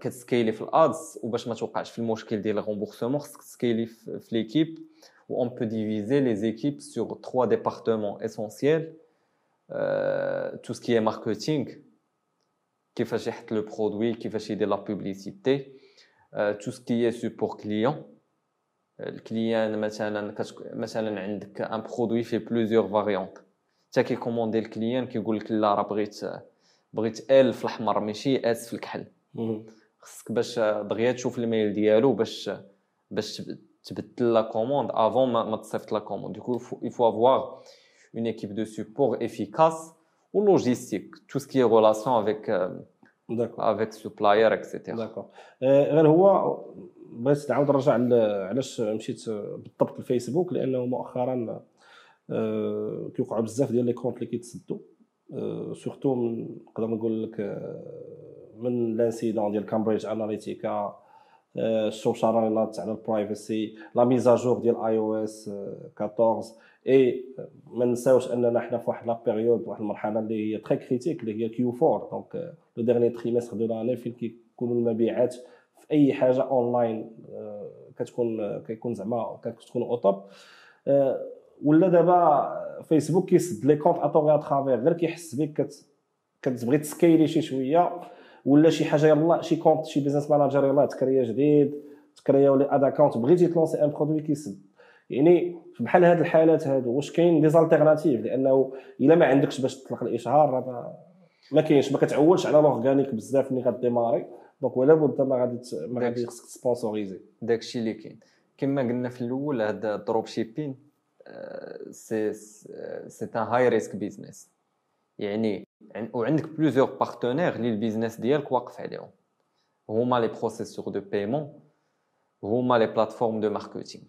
كتسكيلي في الادز وباش ما توقعش في المشكل ديال الغومبورسمون خصك تسكيلي في ليكيب où on peut diviser les équipes sur trois départements essentiels. Euh, tout ce qui est marketing, qui fait le produit, qui fait de la publicité, euh, tout ce qui est support client. Le client, مثلا عندك un produit fait plusieurs variantes. انت كيكوموندي الكليان كيقول لك لا راه بغيت بغيت ال في الاحمر ماشي اس في الكحل خصك باش دغيا تشوف الميل ديالو باش باش تبدل لا كوموند افون ما تصيفط لا كوموند ديكو il faut avoir une équipe de support efficace ou logistique. Tout ce qui est relation avec avec supplier etc داكور غير هو بغيت نعاود نرجع علاش مشيت بالضبط الفيسبوك لأنه مؤخرا كيوقعوا بزاف ديال les comptes اللي كيتسدوا. surtout نقدر نقول لك من l'incident ديال Cambridge Analytica الشوشرة على ال privacy la mise à jour ديال iOS 14 et ما نساوش أننا حنا في واحد la période واحد المرحلة اللي هي très critique اللي هي Q4 donc le dernier trimestre de l'année فين كيكونوا المبيعات في أي حاجة اونلاين كتكون كيكون زعما كتكون au top ولا دابا فيسبوك كيسد les comptes à tort et à travers غير كيحس بك كتبغي ت scaler شي شوية. ولا شي حاجة يلاه شي compte شي business manager يلاه ت créa جديد ت créa ولا ad account بغيتي ت lancer un produit كيسد يعني بحال هاد الحالات هادو واش كاين des alternatives لأنه إلا ما عندكش باش تطلق الإشهار راه ما كاينش ما كتعولش على l'organique بزاف ملي غ démarrer. donc ولا بد ما غادي ما غادي خصك sponsoriser داكشي اللي كاين. كما قلنا في الأول هذا dropshipping c'est c'est un high risk business يعني وعندك plusieurs partenaires اللي ال business ديالك واقف عليهم. هما les processeurs de paiement هما les plateformes de marketing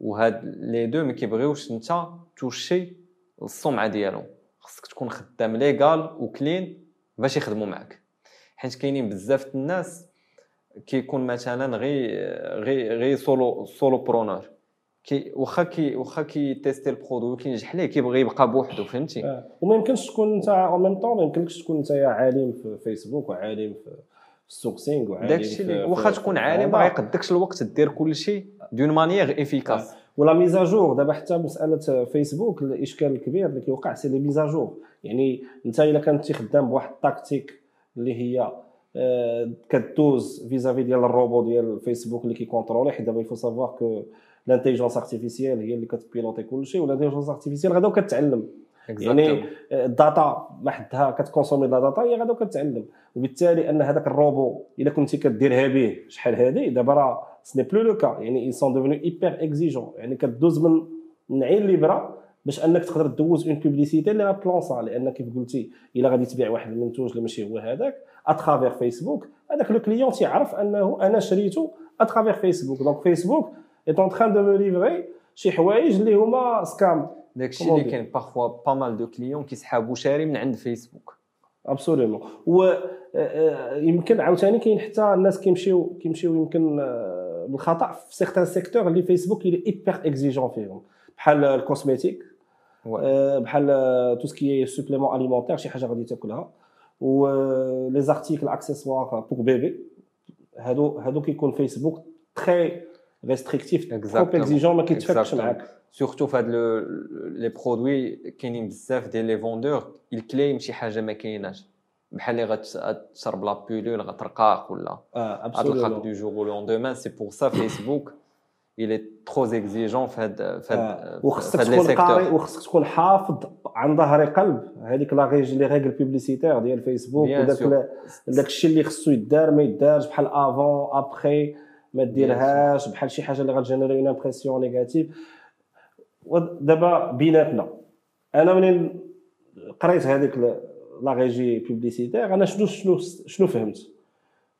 وهاد les deux ما كيبغيوش انت toucher السمعة ديالهم. خصك تكون خدام légal و clean باش يخدموا معك حيت كاينين بزاف الناس كيكون مثلا غير غير غير solo solopreneur كي واخا كي واخا كي tester ال produit كينجح ليه؟ كيبغي يبقى بوحدو فهمتي؟ آه. وما يمكنش تكون انت en même temps ما يمكنش تكون انت عالم في فيسبوك وعالم في ال sourcing وعالم داكشي اللي في- واخا تكون عالم ما. غيقدكش الوقت دير كلشي d'une manière efficace و la mise à jour دابا حتى مسألة فيسبوك الإشكال الكبير اللي كيوقع c'est les mises à jour يعني انت إلا كنتي خدام بواحد ال tactique اللي هي آه، كدوز vis-à-vis ديال الروبو ديال فيسبوك اللي كي contrôler حيت دابا il faut savoir que l'intelligence artificielle هي اللي كت piloter كلشي وال intelligence artificielle غدا وكتعلم. يعني ال data ما حدها كت consommer la data هي غادا وكتعلم. وبالتالي أن هذاك الروبو إلا كنتي كديرها به شحال هادي دابا راه ce n'est plus le cas يعني ils sont devenus hyper exigeants يعني كدوز من من عين الإبرة باش أنك تقدر دوز une publicité اللي غابلونسا لأن كيف قلتي إلا غادي تبيع واحد المنتوج اللي ماشي هو هذاك à travers فيسبوك هذاك le client تيعرف أنه أنا شريته à travers فيسبوك donc فيسبوك est en train de me livrer شي حوايج اللي هما scam داكشي اللي كاين parfois pas mal de clients كيسحابوا شاري من عند فيسبوك absolument و يمكن عاوتاني كاين حتى الناس كيمشيو كيمشيو يمكن آه، بالخطأ في certains secteurs اللي فيسبوك اللي hyper exigeant فيهم. بحال ال cosmétique. آه، بحال tout ce qui supplément alimentaire شي حاجة غادي تاكلها. و les articles accessoires pour bébé هادو هادو كيكون فيسبوك très restrictif trop Exactement. اكزيجون ما Exactement. معاك surtout في هاد les produits كاينين بزاف ديال les vendeurs ال claim شي حاجة ما كايناش بحال اللي غتشرب la pilule غترقاق ولا غتلقاك du jour au lendemain c'est pour ça فيسبوك il est trop exigeant في هاد في. هاد وخصك تكون قاري وخصك تكون حافظ عن ظهر قلب هذيك la régie les règles publicitaires ديال فيسبوك وداك داك الشيء اللي خصو يدار ما يدارش بحال avant après ما ديرهاش بحال شي حاجة اللي غت générer une impression négative ودابا بيناتنا. أنا منين قريت هذيك la régie publicitaire أنا شنو شنو شنو فهمت؟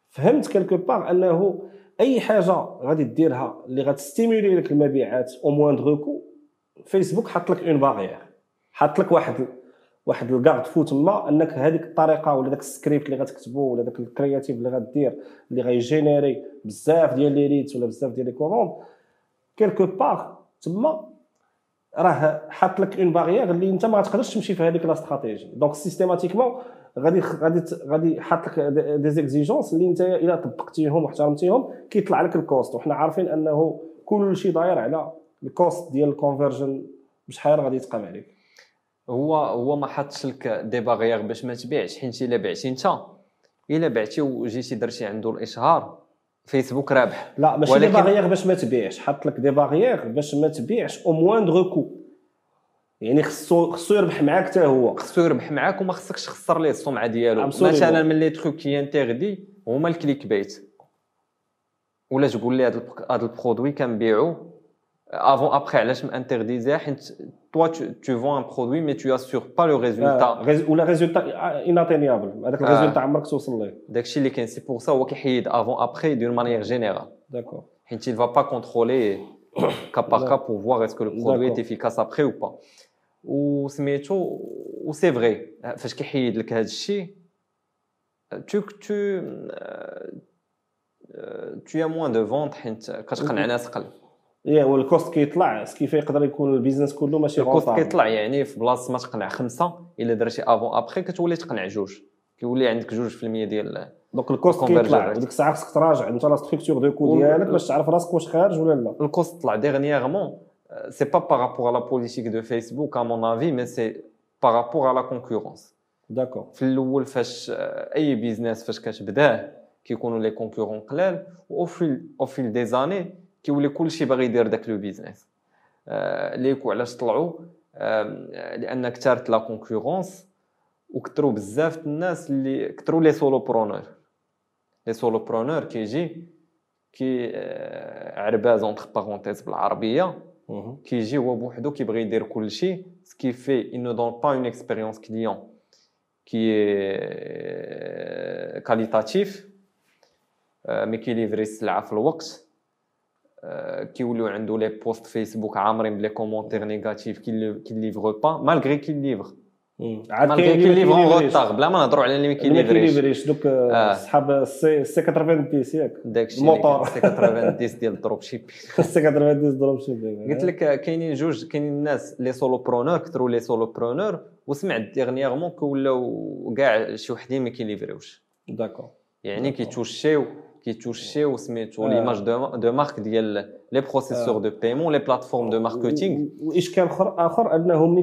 فهمت quelque part أنه أي حاجة غادي ديرها اللي غت stimuler لك المبيعات à moins de coût فيسبوك حط لك une barrière حط لك واحد واحد ال garde-fou تما انك هذيك الطريقة ولا داك السكريبت اللي غتكتبو ولا داك ال créative اللي غدير اللي غي générer بزاف ديال les leads ولا بزاف ديال les commandes quelque part تما راه حاط لك une barrière اللي انت ما غتقدرش تمشي في هذيك la stratégie. donc systématiquement غادي غادي غادي حاط لك des exigences اللي انت الا طبقتيهم واحترمتيهم كيطلع لك ال cost وحنا عارفين انه كل شيء داير على ال cost ديال ال conversion بشحال غادي يتقام عليك. هو هو ما حطش لك des barrières باش ما تبيعش حيت إلا بعتي انت. إلا بعتي وجيتي درتي عنده الإشهار. فيسبوك رابح. لا ماشي ولكن- des barrières باش ما تبيعش. حط لك des barrières باش ما تبيعش à moins de coût يعني خصو خصو يربح معاك حتى هو. خصو يربح معاك وما خصكش تخسر ليه السمعة ديالو. مثلا من les trucs qu'il interdit هما ال clickbait. ولا تقول لي هذا ال produit كنبيعو؟ avant après علاش مانترديزيها حيت toi tu vends un produit mais tu assures pas le آه، résultat rés- ولا résultat inatteignable هذاك آه. ال résultat عمرك توصل ليه داكشي اللي كاين c'est pour ça هو كيحيد avant après d'une manière générale d'accord حيت il va pas contrôler cas par cas pour voir est-ce que le produit est D'accord. efficace après ou pas. وسميتو و c'est vrai فاش كيحيد لك هذا الشيء tu tu tu as moins de ventes حيت كتقنع ناس قل يا هو ال cost كيطلع ce qui fait يقدر يكون ال business كله ماشي ال cost. كيطلع يعني في بلاصة ما تقنع خمسة إلا درتي avant après كتولي تقنع جوج. كيولي عندك جوج في المية ديال donc ال cost كيطلع. وديك الساعة خصك تراجع انت la structure de coût ديالك باش تعرف راسك واش خارج ولا لا. ال cost طلع rapport à la politique de Facebook à mon avis mais c'est par rapport à la concurrence. d'accord في الأول فاش آه، أي business فاش كتبداه كيكونوا les concurrents قلال. au fil au fil des années كيولي كلشي باغي يدير داك le business. آه، les coûts علاش طلعوا؟ لأن كثرت la concurrence وكثروا بزاف الناس اللي كثروا les solopreneurs les solopreneurs كيجي كي عرباز entre parenthèses بالعربية كيجي هو بوحدو كيبغي يدير كل شيء ce qui fait il ne donne pas une expérience client qui est qualitatif euh, mais qui livre السلعة في الوقت. كيوليو عنده les posts فيسبوك عامرين ب les commentaires négatifs qui livre pas malgré que عاد malgré كاين كي ما كيليفريش. retard voilà ما نهضروا على اللي ما كيليفريش donc. صحاب c'est 90 ياك داكشي الموطور. c'est 90 ديال ال dropship c'est 90 dropshipping قلت لك كاينين جوج كاينين الناس les solopreneurs كثروا les solopreneurs وسمعت dernièrement كولاو كاع شي وحدين ما كيليفريوش d'accord يعني كيتوشيو كيتوشيو سميتو. l'image de marque ديال les processeurs de paiement les plateformes de marketing واشكال اخر اخر انه ملي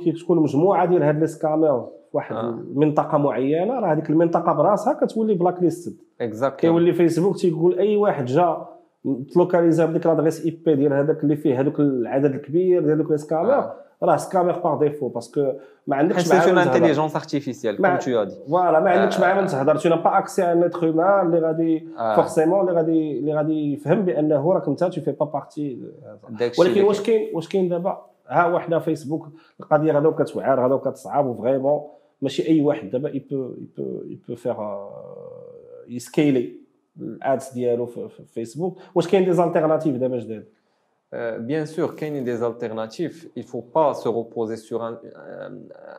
كتكون مجموعه ديال هاد les scammers في واحد آه. المنطقة معينة راه هذيك المنطقة براسها كتولي blacklisted exactly كيولي فيسبوك تيقول أي واحد جا تلوكاليزا بديك l'adresse IP ديال هذاك اللي فيه هذوك العدد الكبير ديال دوك les scammers آه. راه scammer par défaut parce que ما عندكش معاه تهضر. Intelligence artificielle comme t'as dit voilà ما عندكش. معاه من تهضر t'as pas accès à un être humain اللي غادي. forcément اللي غادي اللي غادي يفهم بانه راك انت tu fais pas partie ولكن واش كاين واش كاين دابا ها وحده فيسبوك القضية غدا كتوعر غدا كتصعب و vraiment ماشي اي واحد دابا يبو يبو يبو فيغ يسكيلي ال ads ديالو في فيسبوك واش كاين des alternatives دابا جداد Euh, bien sûr, qu'il y a des alternatives. Il ne faut pas se reposer sur un, un-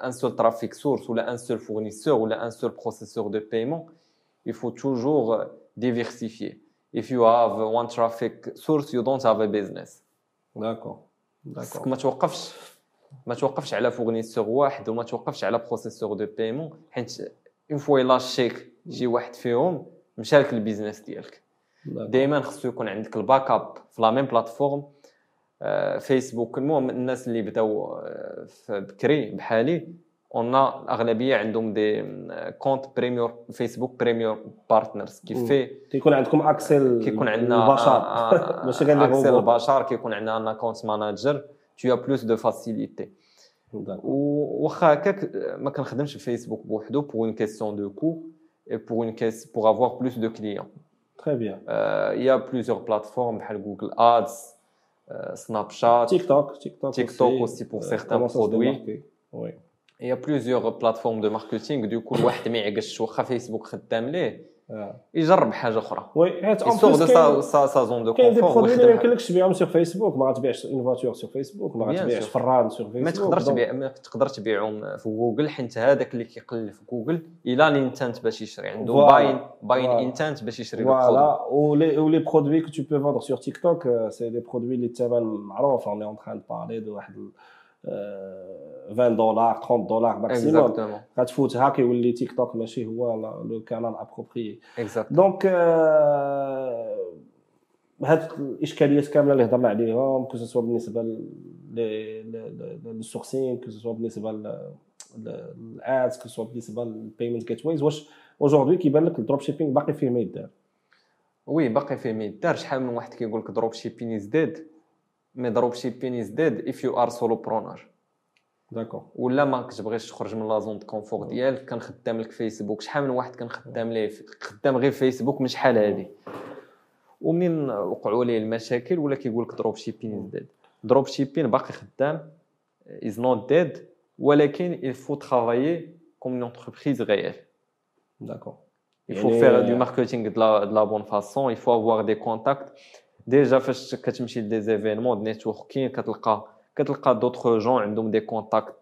un seul traffic source ou là, un seul fournisseur ou là, un seul processeur de paiement. Il faut toujours euh, diversifier. If you have one traffic source, you don't have a business. داكور خصك داكور ما توقفش ما توقفش على فورنيسور واحد وما توقفش على بروسيسور دو بايمون حيت اون فوا يلاشيك شي واحد فيهم مشى لك البيزنس ديالك دائما خصو يكون عندك الباك اب في لا ميم بلاتفورم آه، فيسبوك المهم الناس اللي بداو آه، في بكري بحالي قلنا الأغلبية عندهم des comptes premier فيسبوك premier partners كيف مم. في كيكون عندكم accès كيكون عندنا البشر آه، ماشي غير accès. البشر كيكون عندنا un account manager plus de facilité d'accord. واخا هكاك ما كنخدمش في فيسبوك بوحدو une question de coût et pour une caisse pour avoir plus de clients très bien a plusieurs plateformes بحال Google Ads سناب شات تيك توك تيك توك TikTok aussi pour certains produits. وي il y a plusieurs plateformes de marketing du coup الواحد ليه يجرب حاجة أخرى وي حيت plus دو كاين- سا سا زون دو كاين دي كونفور برودوي اللي ما يمكنلكش تبيعهم سور فيسبوك ما غاتبيعش اون فواتور سور فيسبوك ما غاتبيعش. فران سور فيسبوك ما تقدرش تبيع ما تقدر تبيعهم في جوجل حيت هذاك اللي كيقلب في جوجل إلى الانتنت باش يشري عنده Voilà. باين باين. انتنت باش يشري فوالا ولي برودوي كو تو بو فوندر سور تيك توك سي دي برودوي اللي الثمن معروف اون اون تران بارلي دو واحد آه، 20 دولار 30 دولار maximum exactement غتفوتها كيولي تيك توك ماشي هو le canal approprié donc آه، هاد الإشكاليات كاملة اللي هضرنا عليهم que ce soit بالنسبة لل sourcing que ce soit بالنسبة لل ads que ce soit بالنسبة لل payment gateways واش aujourd'hui كيبان لك ال dropshipping باقي فيه ما يدار؟ oui باقي فيه ما يدار. شحال من واحد كيقول لك dropshipping is dead mais dropshipping is dead if you are solopreneur d'accord ولا ما كتبغيش تخرج من la zone de confort ديالك كنخدم لك فيسبوك شحال من واحد كنخدم ليه خدام غير فيسبوك من شحال هادي ومنين وقعوا ليه المشاكل ولا كيقول لك dropshipping is dead dropshipping باقي خدام is not dead ولكن il faut travailler comme une entreprise réelle. d'accord Il faut faire du marketing de la, de la bonne façon, il faut avoir des contacts. Déjà, فاش كتمشي ل des événements de networking كتلقى كتلقى d'autres gens عندهم des contacts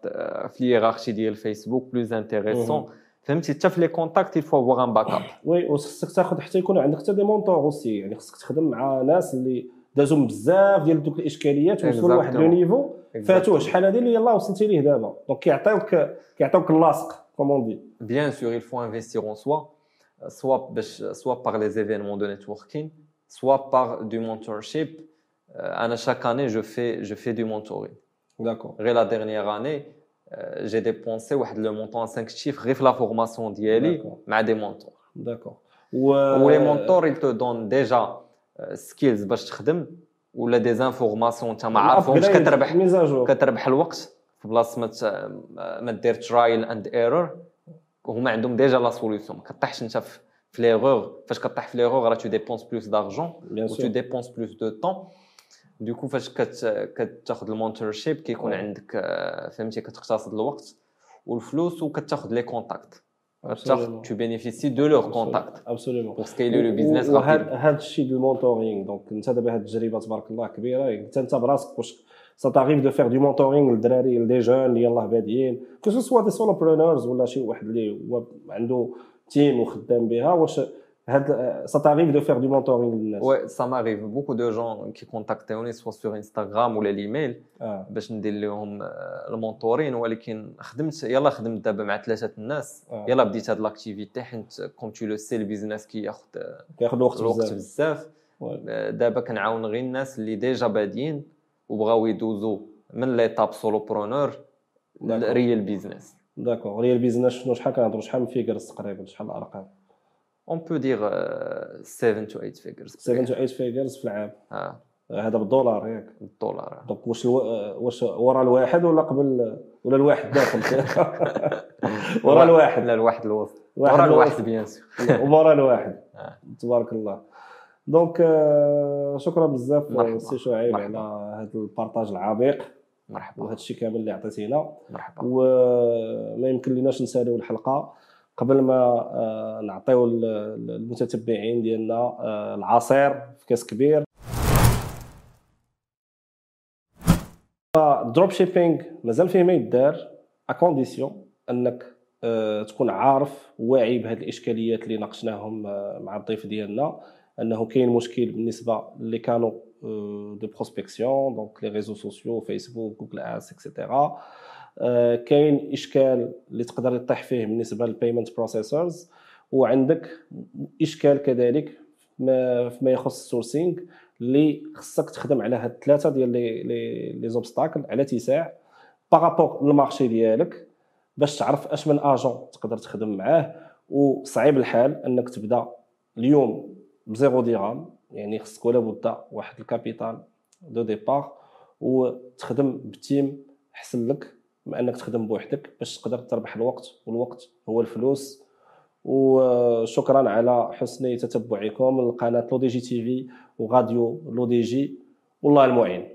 في ال hiérarchie ديال فيسبوك plus intéressants فهمتي حتى في les contacts il faut avoir un backup. oui وخصك تاخذ حتى يكون عندك حتى des mentors aussi يعني خصك تخدم مع ناس اللي دازوا من بزاف ديال دوك الاشكاليات وصلوا لواحد le. niveau فاتوه شحال هذه اللي يلاه وصلتي ليه دابا donc كيعطيوك كيعطيوك les astuces comment dire Bien sûr, il faut investir en soi, soit, باش- soit par les événements de networking, soit par du mentorship. Euh, chaque année, je fais, je fais du mentoring. d'accord غير la dernière année j'ai dépensé واحد le montant 5 chiffres غير في la formation ديالي d'accord مع des mentors d'accord و les mentors ils te donnent déjà skills باش تخدم ولا des informations انت ما عارفهمش كتربح كتربح الوقت في بلاصه ما ما دير trial and error هما عندهم déjà la solution ما كطيحش انت في في les erreurs فاش كطيح في les erreurs راه tu dépenses plus d'argent bien et surtout dépenses plus de temps donc فاش كت كتاخذ ال mentorship كيكون Ouais. عندك آه، فهمتي كتقتصد الوقت والفلوس وكتاخذ les contacts Absolument. كتاخذ tu bénéficies de leurs contacts absolument pour scaler le business وهذا rapide هذا الشيء ديال ال mentoring donc انت دابا هذه التجربه تبارك الله كبيره انت انت براسك واش ça t'arrive de faire du mentoring للدراري ل des jeunes اللي يلاه بادئين que ce soit des solopreneurs ولا شي واحد اللي هو عنده team وخدام بها واش هاد ça t'arrive de faire du mentoring للناس Ouais, ça m'arrive. Beaucoup de gens qui contactent soit sur Instagram ولا الايميل آه باش ندير لهم آه، ال mentoring ولكن خدمت يلا خدمت دابا مع ثلاثة الناس آه. يلا بديت هاد l'activité حيت comme tu le sais ال business كياخذ كياخذ وقت الوقت بزاف. آه، دابا كنعاون غير الناس اللي déjà بادين وبغاو يدوزو من l'étape solopreneur. لل real business D'accord real business شنو شحال كنهضروا شحال من figures تقريبا؟ شحال الأرقام؟ On peut dire 7 to 8 figures 7 to 8 فيجرز في العام. آه هذا بالدولار ياك. الدولار donc واش ألو... واش ورا الواحد ولا قبل ولا الواحد داخل؟ ورا الواحد. لا الواحد الوسط. ورا. الواحد Bien sûr ورا الواحد. آه. تبارك الله. donc آه، شكرا بزاف. سي شعيب. على هذا ال partage العميق. مرحبا. وهذا الشيء كامل اللي عطيتينا مرحبا. وما يمكن لناش نساليو الحلقة. قبل ما آه، نعطيو ال- ال- المتتبعين ديالنا آه، العصير في كاس كبير. ال dropshipping مازال فيه ما يدار à condition أنك آه، تكون عارف واعي بهذه الإشكاليات اللي ناقشناهم مع الضيف ديالنا أنه كاين مشكل بالنسبة اللي كانوا de prospection donc les réseaux sociaux Facebook Google Ads et cetera كاين إشكال اللي تقدر يطيح فيه بالنسبة لل payment processors وعندك إشكال كذلك ما فيما يخص ال sourcing اللي خصك تخدم على هاد الثلاثه ديال les les obstacles على اتساع par rapport لل marché ديالك باش تعرف أش من اجون تقدر تخدم معاه. وصعيب الحال إنك تبدأ اليوم بزيرو درهم يعني خصك ولا بد واحد ال capital de départ وتخدم ب team احسن لك من أنك تخدم بوحدك باش تقدر تربح الوقت والوقت هو الفلوس. وشكرا على حسن تتبعكم لقناة LeDigi تي في وغاديو لو دي جي والله المعين.